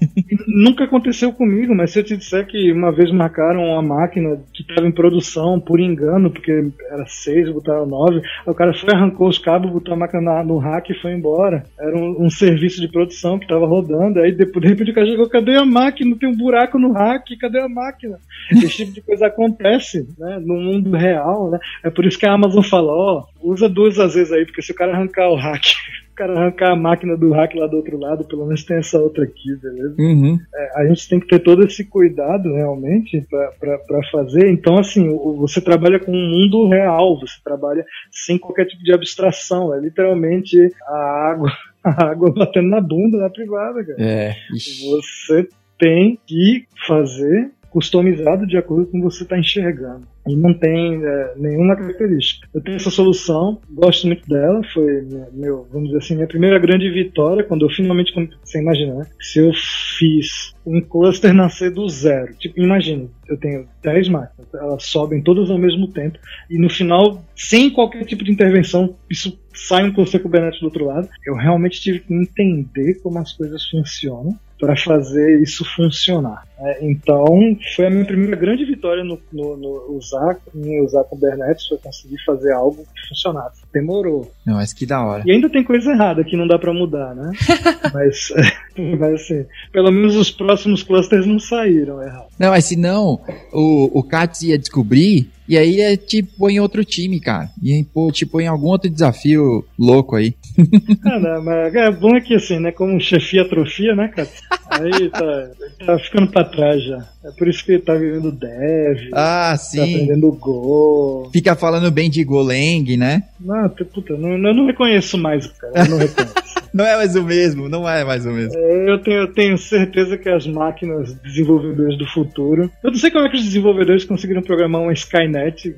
Nunca aconteceu comigo, mas se eu te disser que uma vez marcaram uma máquina que estava em produção por engano, porque era 6, botaram 9, o cara foi, arrancou os cabos, botou a máquina no rack e foi embora. Era um, um serviço de produção que estava rodando, aí depois, de repente o cara chegou, cadê a máquina? Tem um buraco no rack, cadê a máquina? Esse tipo de coisa acontece né, no mundo real, né? É por isso que a Amazon fala, ó, usa duas às vezes aí, porque se o cara arrancar o hack o cara arrancar a máquina do hack lá do outro lado, pelo menos tem essa outra aqui, beleza? Uhum. É, a gente tem que ter todo esse cuidado realmente para fazer. Então, assim, você trabalha com um mundo real, você trabalha sem qualquer tipo de abstração. É literalmente a água, a água batendo na bunda na privada, cara. É. Você tem que fazer customizado de acordo com o que você está enxergando. E não tem é, nenhuma característica. Eu tenho essa solução, gosto muito dela, foi meu, vamos dizer assim, minha primeira grande vitória quando eu finalmente, você imagina, né? Se eu fiz um cluster nascer do zero, tipo, imagina, eu tenho 10 máquinas, elas sobem todas ao mesmo tempo, e no final, sem qualquer tipo de intervenção, isso sai um cluster Kubernetes do outro lado. Eu realmente tive que entender como as coisas funcionam para fazer isso funcionar. É, então, foi a minha primeira grande vitória no, no, no, usar, em usar Kubernetes, foi conseguir fazer algo que funcionasse. Demorou. Não, mas que da hora. E ainda tem coisa errada que não dá para mudar, né? mas, mas assim, pelo menos os próximos clusters não saíram errados. Não, mas se não, o, o Katz ia descobrir e aí é tipo em outro time, cara. E pô, tipo em algum outro desafio louco aí. ah, não, mas é bom é que assim, né? Como chefia atrofia, né, cara? Aí tá, tá ficando pra trás já. É por isso que ele tá vivendo dev. Ah, tá sim. Tá aprendendo Go. Fica falando bem de Golang, né? Não, puta, não, eu não reconheço mais, cara. Eu não reconheço. não é mais o mesmo, não é mais o mesmo. É, eu, tenho, eu tenho certeza que as máquinas desenvolvedores do futuro. Eu não sei como é que os desenvolvedores conseguiram programar uma Skynet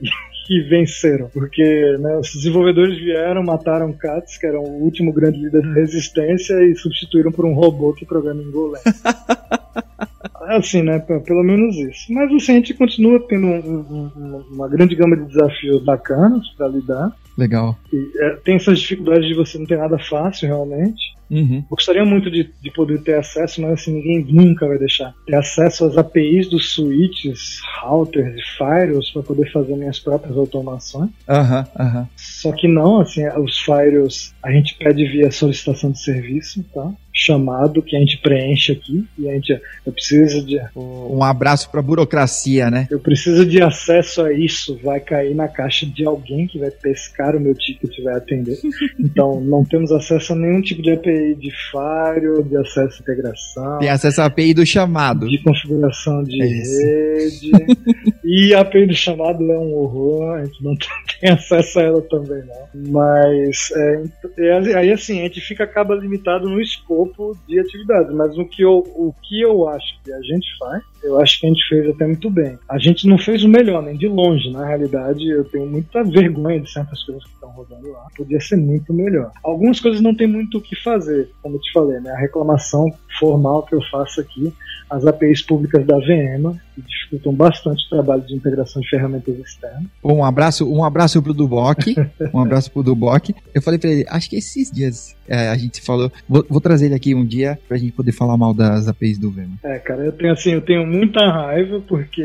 que venceram, porque né, os desenvolvedores vieram, mataram Katz, que era o último grande líder da resistência, e substituíram por um robô que programa em Golang. assim, né? Pelo menos isso. Mas assim, a gente continua tendo um, um, uma grande gama de desafios bacanas para lidar. Legal. E, é, tem essas dificuldades de você não ter nada fácil, realmente. Uhum. Gostaria muito de, de poder ter acesso, mas assim, ninguém nunca vai deixar. Ter acesso às APIs dos switches, routers e firewalls para poder fazer minhas próprias automações. Uhum. Uhum. Só que não, assim, os firewalls a gente pede via solicitação de serviço, tá? Chamado que a gente preenche aqui e a gente eu preciso de um abraço para burocracia, né? Eu preciso de acesso a isso, vai cair na caixa de alguém que vai pescar o meu ticket e vai atender. Então não temos acesso a nenhum tipo de API de firewall, de acesso à integração. Tem acesso à API do chamado. De configuração de é rede. e a do chamado é um horror, a gente não tem acesso a ela também não. Mas é, é, aí assim, a gente fica acaba limitado no escopo escopo de atividades, mas o que, eu, o que eu acho que a gente faz, eu acho que a gente fez até muito bem. A gente não fez o melhor, nem de longe, na realidade eu tenho muita vergonha de certas coisas que estão rodando lá. Podia ser muito melhor. Algumas coisas não tem muito o que fazer, como eu te falei, né? A reclamação formal que eu faço aqui, as APIs públicas da VM, que dificultam bastante o trabalho de integração de ferramentas externas. Um abraço, um abraço pro Duboc, um abraço pro Duboc. Eu falei pra ele, acho que esses dias é, a gente falou, vou, vou, trazer ele aqui um dia pra gente poder falar mal das APIs do Vema. É, cara, eu tenho assim, eu tenho muita raiva porque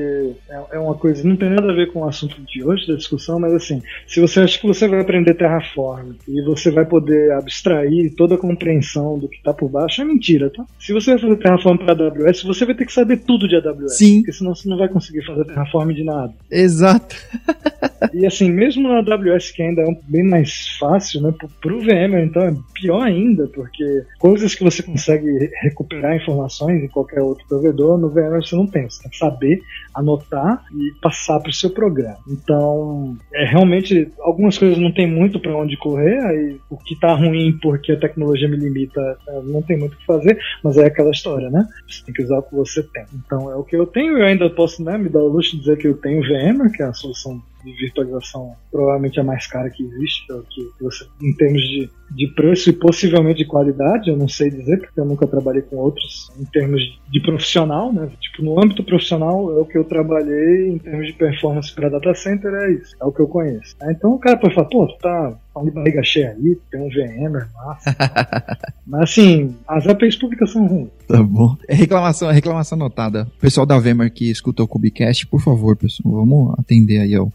é, é uma coisa, não tem nada a ver com o assunto de hoje da discussão, mas assim, se você acha que você vai aprender Terraform e você vai poder abstrair toda a compreensão do que está por baixo, é mentira, tá? Se você vai fazer Terraform para AWS, você vai ter que saber tudo de AWS. Sim. Porque senão você não vai conseguir fazer Terraform de nada. Exato. e assim, mesmo na AWS, que ainda é bem mais fácil, né? Pro VMware, então, é pior ainda, porque coisas que você consegue recuperar informações em qualquer outro provedor, no VMware você não tem que saber, anotar e passar para o seu programa. Então, é realmente, algumas coisas não tem muito para onde correr, aí o que está ruim porque a tecnologia me limita, é, não tem muito o que fazer, mas é aquela história, né? Você tem que usar o que você tem. Então, é o que eu tenho, eu ainda posso né, me dar o luxo de dizer que eu tenho VMware, que é a solução de virtualização provavelmente a mais cara que existe, que você, em termos de, de preço e possivelmente de qualidade, eu não sei dizer, porque eu nunca trabalhei com outros em termos de profissional, né? Tipo, no âmbito profissional é o que eu trabalhei em termos de performance para data center, é isso, é o que eu conheço. Então o cara pode falar, pô, tu tá falando de barriga cheia aí, tem um VMware, massa. Mas assim, as APIs públicas são ruins. Tá bom. É reclamação, é reclamação notada. Pessoal da VMware que escutou o Cubicast, por favor, pessoal, vamos atender aí ao,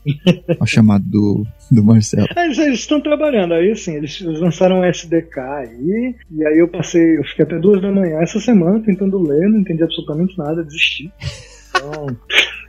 ao chamado do, do Marcelo. É, eles, eles estão trabalhando aí, assim, eles, eles lançaram um SDK aí, e aí eu passei, eu fiquei até duas da manhã essa semana tentando ler, não entendi absolutamente nada, desisti. Então,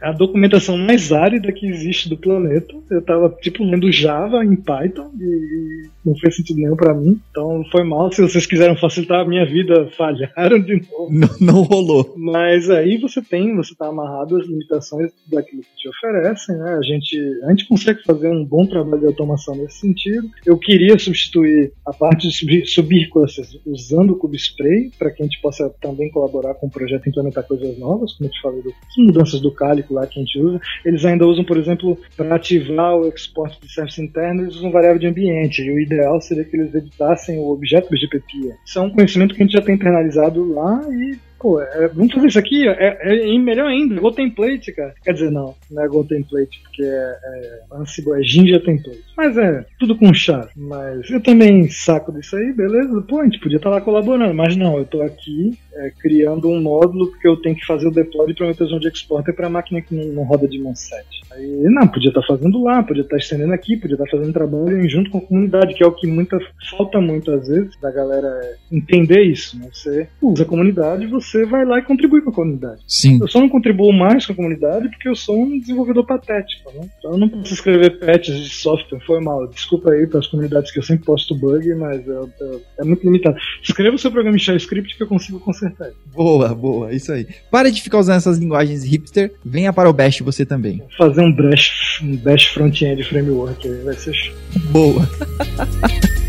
a documentação mais árida que existe do planeta. Eu tava, tipo, lendo Java em Python e não fez sentido nenhum para mim. Então foi mal. Se vocês quiseram facilitar a minha vida, falharam de novo. Não, não rolou. Mas aí você tem, você tá amarrado às limitações daquilo que te oferecem, né? A gente, a gente consegue fazer um bom trabalho de automação nesse sentido. Eu queria substituir a parte de subir, subir clusters usando o Kubespray para que a gente possa também colaborar com o projeto e implementar coisas novas, como eu te falei, das mudanças do lá que a gente usa. Eles ainda usam, por exemplo, para ativar o export de serviço interno, eles usam variável de ambiente. E o ideal seria que eles editassem o objeto BGP Isso é um conhecimento que a gente já tem internalizado lá e Pô, é, vamos fazer isso aqui? É, é, é, melhor ainda, Go Template, cara. Quer dizer, não, não é Go Template, porque é, é Ansible, é Jinja Template. Mas é, tudo com chave. Mas eu também saco disso aí, beleza? Pô, a gente podia estar tá lá colaborando, mas não, eu tô aqui é, criando um módulo porque eu tenho que fazer o deploy de Prometheus de Exporter para máquina que não, não, roda de Monset. Aí, não, podia estar tá fazendo lá, podia estar tá estendendo aqui, podia estar fazendo trabalho junto com a comunidade, que é o que muita, falta muito às vezes da galera entender isso. Né? Você usa a comunidade, você vai lá e contribui com a comunidade. Sim. Eu só não contribuo mais com a comunidade porque eu sou um desenvolvedor patético. Né? Então eu não posso escrever patches de software, foi mal. Desculpa aí para as comunidades que eu sempre posto bug, mas eu, eu, é muito limitado. Escreva o seu programa em Shell Script que eu consigo consertar Boa, boa, isso aí. Para de ficar usando essas linguagens hipster, venha para o Bash você também. Fazer um Bash, um Bash front-end framework aí, vai ser show. Boa.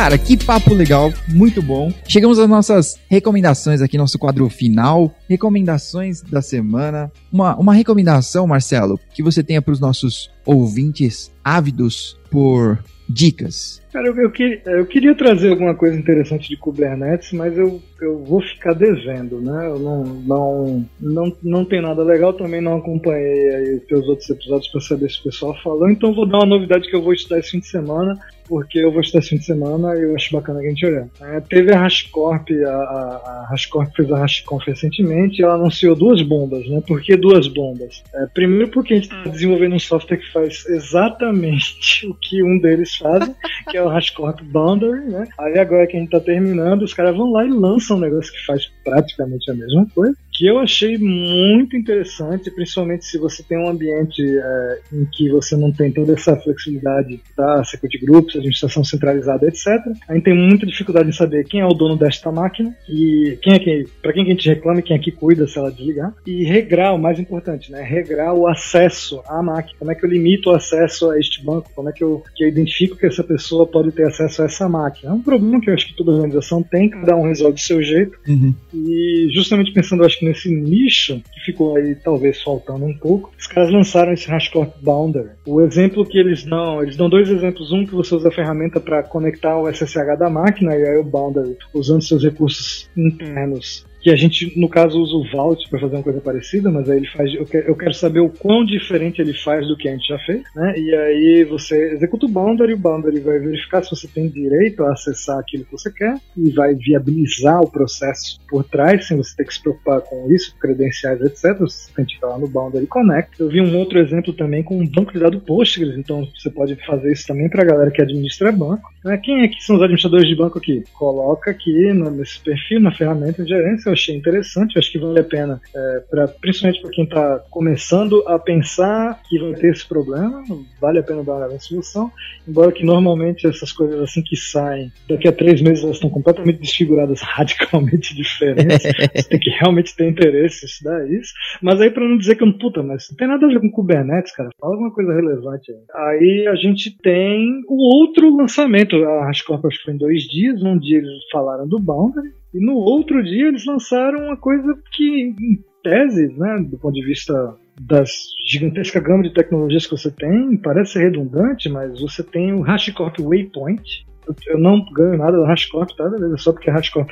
Cara, que papo legal, muito bom. Chegamos às nossas recomendações aqui, nosso quadro final. Recomendações da semana. Uma, uma recomendação, Marcelo, que você tenha para os nossos ouvintes ávidos por dicas. Cara, eu, eu, eu, queria trazer alguma coisa interessante de Kubernetes, mas eu, eu vou ficar devendo, né? Eu não, não, não, não tem nada legal, também não acompanhei os teus outros episódios para saber se o pessoal falou, então vou dar uma novidade que eu vou estudar esse fim de semana, porque eu vou estudar esse fim de semana e eu acho bacana a gente olhar. É, teve a HashiCorp, a, a, a fez a HashiConf recentemente e ela anunciou duas bombas, né? Por que duas bombas? É, primeiro porque a gente está desenvolvendo um software que faz exatamente o que um deles faz, que é o HashiCorp Boundary, né? Aí agora que a gente tá terminando, os caras vão lá e lançam um negócio que faz praticamente a mesma coisa que eu achei muito interessante, principalmente se você tem um ambiente é, em que você não tem toda essa flexibilidade da security groups, administração centralizada, etc. A gente tem muita dificuldade em saber quem é o dono desta máquina e quem é que, para quem que a gente reclama, quem é que cuida se ela desligar e regrar o mais importante, né? Regrar o acesso à máquina. Como é que eu limito o acesso a este banco? Como é que eu, que eu identifico que essa pessoa pode ter acesso a essa máquina? É um problema que eu acho que toda organização tem, cada um resolve do seu jeito. Uhum. E justamente pensando, acho que nesse nicho que ficou aí talvez faltando um pouco, os caras lançaram esse HashiCorp Boundary. O exemplo que eles dão, eles dão dois exemplos. Um que você usa a ferramenta para conectar o SSH da máquina e aí o Boundary usando seus recursos internos que a gente, no caso, usa o Vault para fazer uma coisa parecida, mas aí ele faz. Eu quero, eu quero, saber o quão diferente ele faz do que a gente já fez, né? E aí você executa o boundary, o boundary vai verificar se você tem direito a acessar aquilo que você quer e vai viabilizar o processo por trás, sem você ter que se preocupar com isso, credenciais, etc. Você tem que ficar lá no boundary connect. Eu vi um outro exemplo também com um banco de dados Postgres, então você pode fazer isso também para a galera que administra banco. Né? Quem é que são os administradores de banco aqui? Coloca aqui nesse perfil, na ferramenta de gerência eu achei interessante, acho que vale a pena, é, pra, principalmente para quem está começando a pensar que vai ter esse problema, vale a pena dar uma solução, embora que normalmente essas coisas assim que saem, daqui a três meses elas estão completamente desfiguradas, radicalmente diferentes, você tem que realmente ter interesse em estudar isso, mas aí para não dizer que eu, puta, mas não tem nada a ver com Kubernetes, cara, fala alguma coisa relevante aí. Aí a gente tem o outro lançamento, a HashiCorp acho que foi em dois dias, um dia eles falaram do Boundary, e no outro dia eles lançaram uma coisa que, em tese, né, do ponto de vista das gigantesca gama de tecnologias que você tem, parece redundante, mas você tem o HashiCorp Waypoint, eu não ganho nada da HashiCorp, tá? Só porque a HashiCorp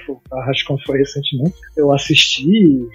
foi recentemente. Eu assisti,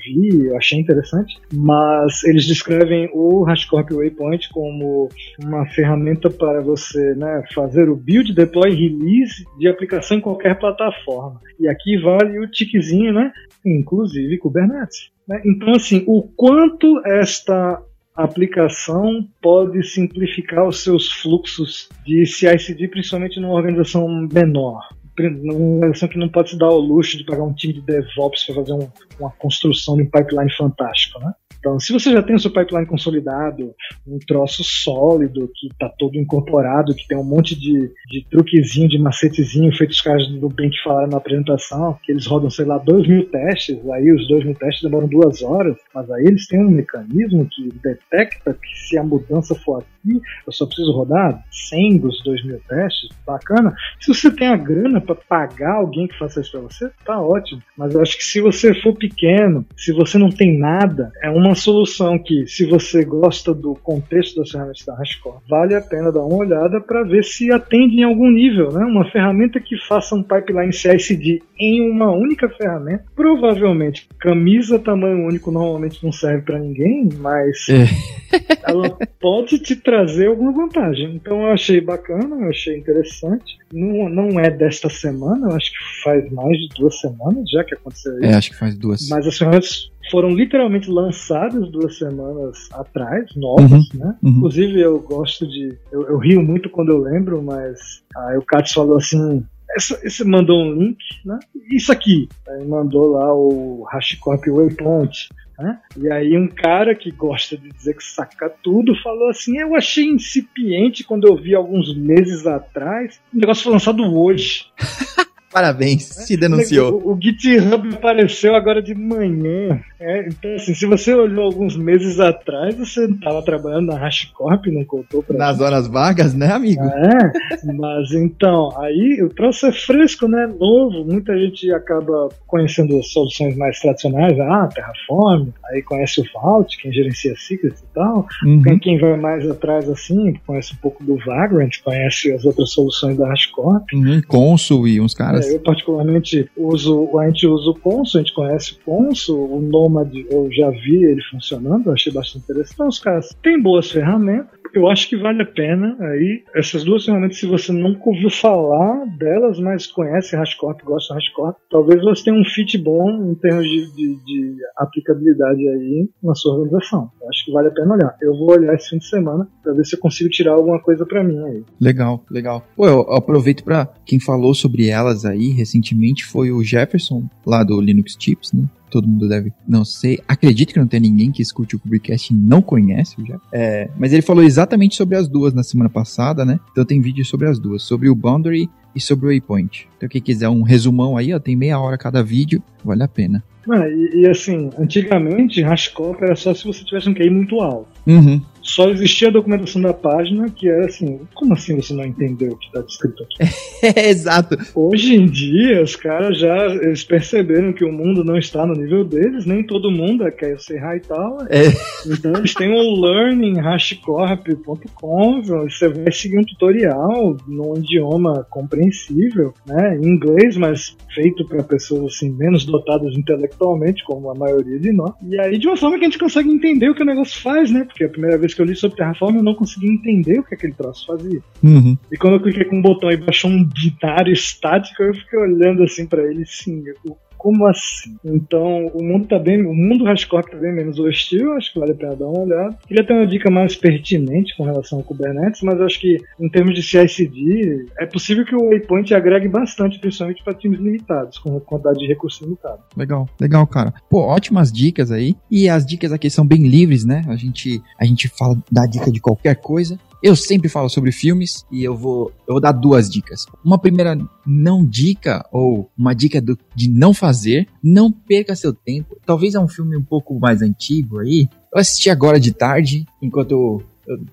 vi, achei interessante, mas eles descrevem o HashiCorp Waypoint como uma ferramenta para você né, fazer o build, deploy release de aplicação em qualquer plataforma. E aqui vale o tiquezinho, né? Inclusive Kubernetes. Né? Então, assim, o quanto esta aplicação pode simplificar os seus fluxos de CI/CD, principalmente numa organização menor. Uma organização que não pode se dar ao luxo de pagar um time de DevOps para fazer um, uma construção de um pipeline fantástico, né? Então, se você já tem o seu pipeline consolidado, um troço sólido, que está todo incorporado, que tem um monte de, de truquezinho, de macetezinho, feito os caras do bem que falaram na apresentação, que eles rodam, sei lá, dois mil testes, aí os dois mil testes demoram duas horas, mas aí eles têm um mecanismo que detecta que se a mudança for aqui, eu só preciso rodar 100 dos dois mil testes, bacana. Se você tem a grana para pagar alguém que faça isso para você, tá ótimo. Mas eu acho que se você for pequeno, se você não tem nada, é uma uma solução que, se você gosta do contexto das ferramentas da HashiCorp, vale a pena dar uma olhada para ver se atende em algum nível. Né? Uma ferramenta que faça um pipeline CI/CD em uma única ferramenta, provavelmente camisa tamanho único normalmente não serve para ninguém, mas é. ela pode te trazer alguma vantagem. Então eu achei bacana, eu achei interessante. Não, não é desta semana, eu acho que faz mais de duas semanas já que aconteceu isso. É, acho que faz duas. Mas as ferramentas foram literalmente lançadas duas semanas atrás, novas, uhum, né? Uhum. Inclusive eu gosto de. Eu, eu, rio muito quando eu lembro, mas aí o Katz falou assim. Essa, esse mandou um link, né? Isso aqui. Aí mandou lá o HashiCorp Waypoint. Né? E aí um cara que gosta de dizer que saca tudo falou assim: eu achei incipiente quando eu vi alguns meses atrás. O negócio foi lançado hoje. Parabéns, se denunciou. O, o, GitHub apareceu agora de manhã. É, então, assim, se você olhou alguns meses atrás, você estava trabalhando na HashiCorp, não contou pra Nas gente. horas vagas, né, amigo? É, mas então, aí o troço é fresco, né? Novo. Muita gente acaba conhecendo soluções mais tradicionais, ah, Terraform, aí conhece o Vault, quem gerencia Secrets e tal. Uhum. Quem, quem vai mais atrás, assim, conhece um pouco do Vagrant, conhece as outras soluções da HashiCorp. Uhum, Consul e uns caras eu particularmente uso, a gente usa o Consul, a gente conhece o Consul, o Nomad eu já vi ele funcionando, achei bastante interessante. Então os caras têm boas ferramentas, eu acho que vale a pena aí. Essas duas ferramentas, se você nunca ouviu falar delas, mas conhece HashiCorp, gosta de HashiCorp, talvez você tenha um fit bom em termos de, de, de, aplicabilidade aí na sua organização. Eu acho que vale a pena olhar. Eu vou olhar esse fim de semana para ver se eu consigo tirar alguma coisa para mim aí. Legal, legal. Pô, eu aproveito para quem falou sobre elas aí recentemente foi o Jefferson, lá do Linux Tips, né? Todo mundo deve não sei. Acredito que não tem ninguém que escute o Kubercast e não conhece já. É, mas ele falou exatamente sobre as duas na semana passada, né? Então tem vídeo sobre as duas, sobre o Boundary e sobre o Waypoint. Então quem quiser um resumão aí, ó, tem meia hora cada vídeo, vale a pena. Ah, e, e, assim, antigamente, Hashcop era só se você tivesse um QI muito alto. Uhum só existia a documentação da página que era assim, como assim você não entendeu o que está descrito aqui? é, exato. Hoje em dia, os caras já eles perceberam que o mundo não está no nível deles, nem todo mundo quer ser Hightower. É. Então eles têm o learninghashcorp.com, você vai seguir um tutorial num idioma compreensível, né, em inglês, mas feito para pessoas assim menos dotadas intelectualmente, como a maioria de nós. E aí de uma forma que a gente consegue entender o que o negócio faz, né? Porque a primeira vez que eu li sobre Terraform, eu não consegui entender o que aquele troço fazia. Uhum. E quando eu cliquei com um botão e baixou um binário estático, eu fiquei olhando assim para ele, sim, o como assim? Então, o mundo tá bem, o mundo Rascorp tá bem menos hostil, acho que vale a pena dar uma olhada. Queria ter uma dica mais pertinente com relação ao Kubernetes, mas acho que em termos de CI/CD, é possível que o Waypoint agregue bastante, principalmente para times limitados, com quantidade de recursos limitados. Legal, legal, cara. Pô, ótimas dicas aí. E as dicas aqui são bem livres, né? A gente, a gente fala da dica de qualquer coisa. Eu sempre falo sobre filmes e eu vou, eu vou dar duas dicas. Uma primeira não dica ou uma dica do, de não fazer, não perca seu tempo. Talvez é um filme um pouco mais antigo aí. Eu assisti agora de tarde, enquanto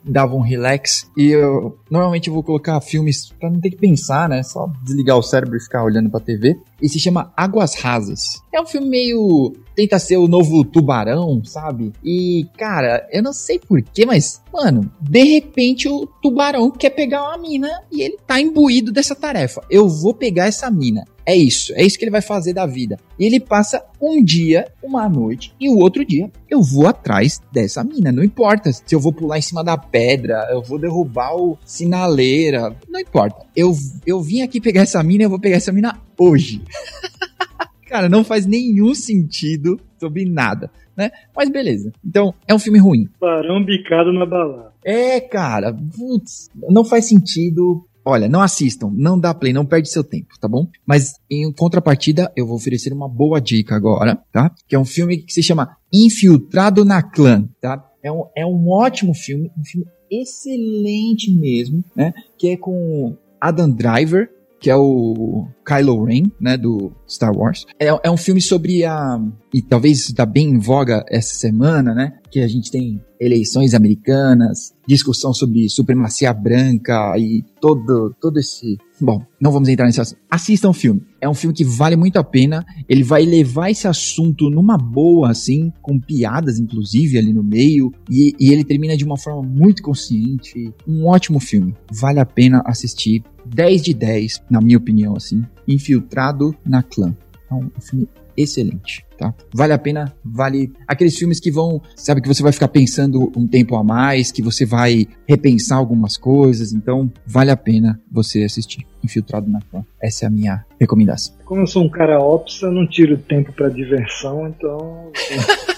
dava um relax e eu normalmente eu vou colocar filmes para não ter que pensar, né? Só desligar o cérebro e ficar olhando para TV. E se chama Águas Rasas. É um filme meio tenta ser o novo tubarão, sabe? E, cara, eu não sei porquê, mas, mano, de repente o tubarão quer pegar uma mina e ele tá imbuído dessa tarefa. Eu vou pegar essa mina. É isso, é isso que ele vai fazer da vida. E ele passa um dia, uma noite, e o outro dia eu vou atrás dessa mina. Não importa se eu vou pular em cima da pedra, eu vou derrubar o sinaleira, não importa. Eu, eu vim aqui pegar essa mina e eu vou pegar essa mina hoje. Cara, não faz nenhum sentido sobre nada, né? Mas beleza. Então, é um filme ruim. Barão bicado na balada. É, cara, putz, não faz sentido. Olha, não assistam, não dá play, não perde seu tempo, tá bom? Mas em contrapartida, eu vou oferecer uma boa dica agora, tá? Que é um filme que se chama Infiltrado na Clã, tá? É um, é um ótimo filme, um filme excelente mesmo, né? Que é com Adam Driver, que é o Kylo Ren, né, do Star Wars. É, é um filme sobre a... E talvez está bem em voga essa semana, né? Que a gente tem eleições americanas, discussão sobre supremacia branca e todo, todo esse. Bom, não vamos entrar nesse assunto. Assistam o filme. É um filme que vale muito a pena. Ele vai levar esse assunto numa boa, assim, com piadas, inclusive, ali no meio. E, e ele termina de uma forma muito consciente. Um ótimo filme. Vale a pena assistir. 10 de 10, na minha opinião, assim. Infiltrado na clã. É um filme excelente, tá? Vale a pena, vale aqueles filmes que vão, sabe que você vai ficar pensando um tempo a mais, que você vai repensar algumas coisas, então vale a pena você assistir. Infiltrado na clã. Essa é a minha recomendação. Como eu sou um cara ops, eu não tiro tempo para diversão, então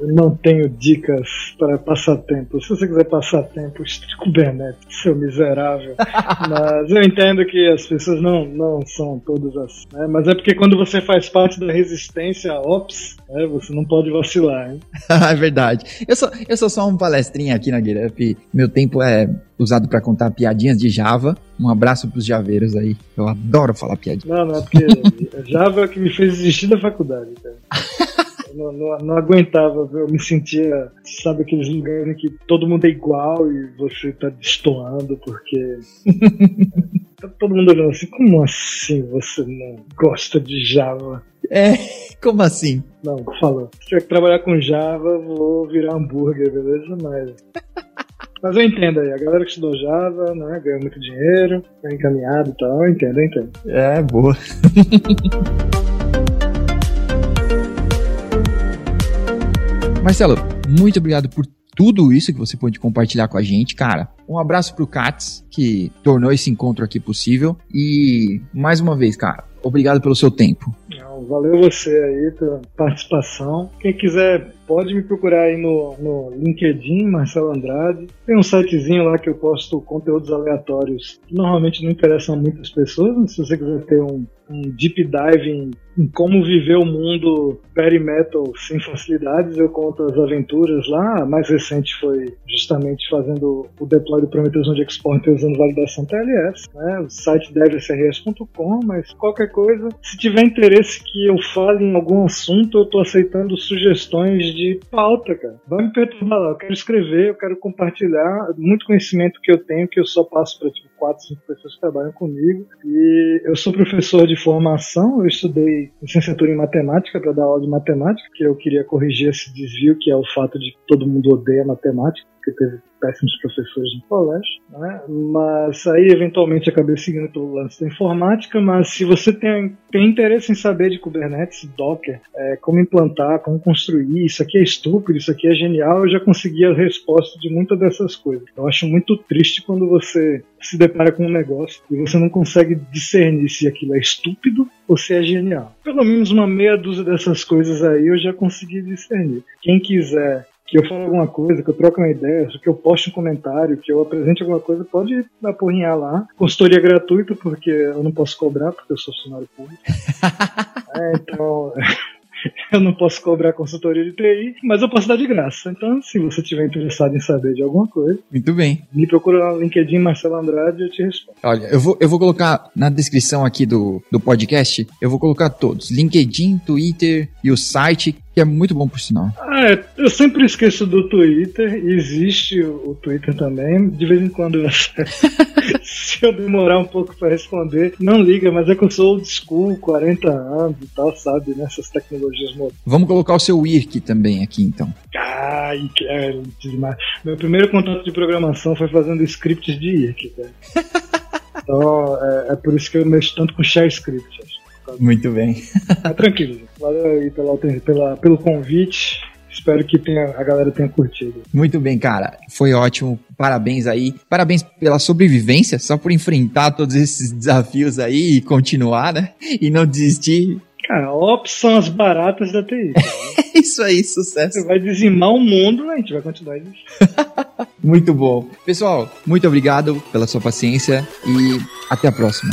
Eu não tenho dicas para passar tempo. Se você quiser passar tempo, estude Kubernetes, seu miserável. Mas eu entendo que as pessoas não, não são todas assim. Né? Mas é porque quando você faz parte da resistência a Ops, né, você não pode vacilar. Hein? é verdade. Eu sou, eu sou só um palestrinha aqui na GitHub. Meu tempo é usado para contar piadinhas de Java. Um abraço pros javeiros aí. Eu adoro falar piadinha. Não, não, é porque Java é o que me fez desistir da faculdade, cara. Não, não, não, aguentava, eu me sentia, sabe, aqueles lugares em que todo mundo é igual e você tá destoando porque. tá todo mundo olhando assim, como assim você não gosta de Java? É, como assim? Não, falou. Se tiver que trabalhar com Java, vou virar hambúrguer, beleza? Mas. Mas eu entendo aí, a galera que estudou Java, né, ganhou muito dinheiro, tá encaminhado e tal, eu entendo, eu entendo. É, boa. Marcelo, muito obrigado por tudo isso que você pôde compartilhar com a gente, cara. Um abraço pro Katz, que tornou esse encontro aqui possível. E, mais uma vez, cara, obrigado pelo seu tempo. Valeu você aí pela participação. Quem quiser pode me procurar aí no, no LinkedIn, Marcelo Andrade. Tem um sitezinho lá que eu posto conteúdos aleatórios que normalmente não interessam muitas pessoas, se você quiser ter um, um deep dive em, em, como viver o mundo metal sem facilidades. Eu conto as aventuras lá. A mais recente foi justamente fazendo o deploy do Prometheus Node Export usando validação TLS. Né? O site devsrs.com, mas qualquer coisa. Se tiver interesse que eu fale em algum assunto, eu estou aceitando sugestões de pauta, cara. Vai me perturbar lá. Eu quero escrever, eu quero compartilhar muito conhecimento que eu tenho, que eu só passo para tipo, quatro, cinco pessoas que trabalham comigo. E eu sou professor de formação, eu estudei licenciatura em matemática para dar aula de matemática, que eu queria corrigir esse desvio, que é o fato de que todo mundo odeia matemática, porque teve péssimos professores no colégio, né? mas aí eventualmente acabei seguindo pelo lance da informática, mas se você tem, tem interesse em saber de Kubernetes, Docker, é, como implantar, como construir, isso aqui é estúpido, isso aqui é genial, eu já consegui a resposta de muitas dessas coisas. Eu acho muito triste quando você se depara com um negócio e você não consegue discernir se aquilo é estúpido ou se é genial. Pelo menos uma meia dúzia dessas coisas aí eu já consegui discernir. Quem quiser que eu fale alguma coisa, que eu troque uma ideia, que eu poste um comentário, que eu apresente alguma coisa, pode apurrinhar lá. Consultoria gratuita, porque eu não posso cobrar, porque eu sou funcionário público. é, então, eu não posso cobrar consultoria de TI, mas eu posso dar de graça. Então, se você estiver interessado em saber de alguma coisa, muito bem. Me procura no LinkedIn Marcelo Andrade e eu te respondo. Olha, eu vou, eu vou colocar na descrição aqui do, do podcast, eu vou colocar todos: LinkedIn, Twitter e o site que é muito bom por sinal. Ah, é, eu sempre esqueço do Twitter, existe o, o Twitter também, de vez em quando eu se eu demorar um pouco para responder, não liga, mas é que eu sou old school, 40 anos e tal, sabe, nessas tecnologias modernas. Vamos colocar o seu IRC também aqui então. Que é demais. Meu primeiro contato de programação foi fazendo scripts de IRC, cara. então, é, é, por isso que eu mexo tanto com share script. Muito bem. Mas tranquilo, valeu aí pela, pela, pelo convite. Espero que tenha, a galera tenha curtido. Muito bem, cara. Foi ótimo. Parabéns aí. Parabéns pela sobrevivência, só por enfrentar todos esses desafios aí e continuar, né? E não desistir. Cara, ops são as baratas da TI. Isso aí, sucesso. Você vai dizimar o mundo, a gente vai continuar existindo. muito bom. Pessoal, muito obrigado pela sua paciência e até a próxima.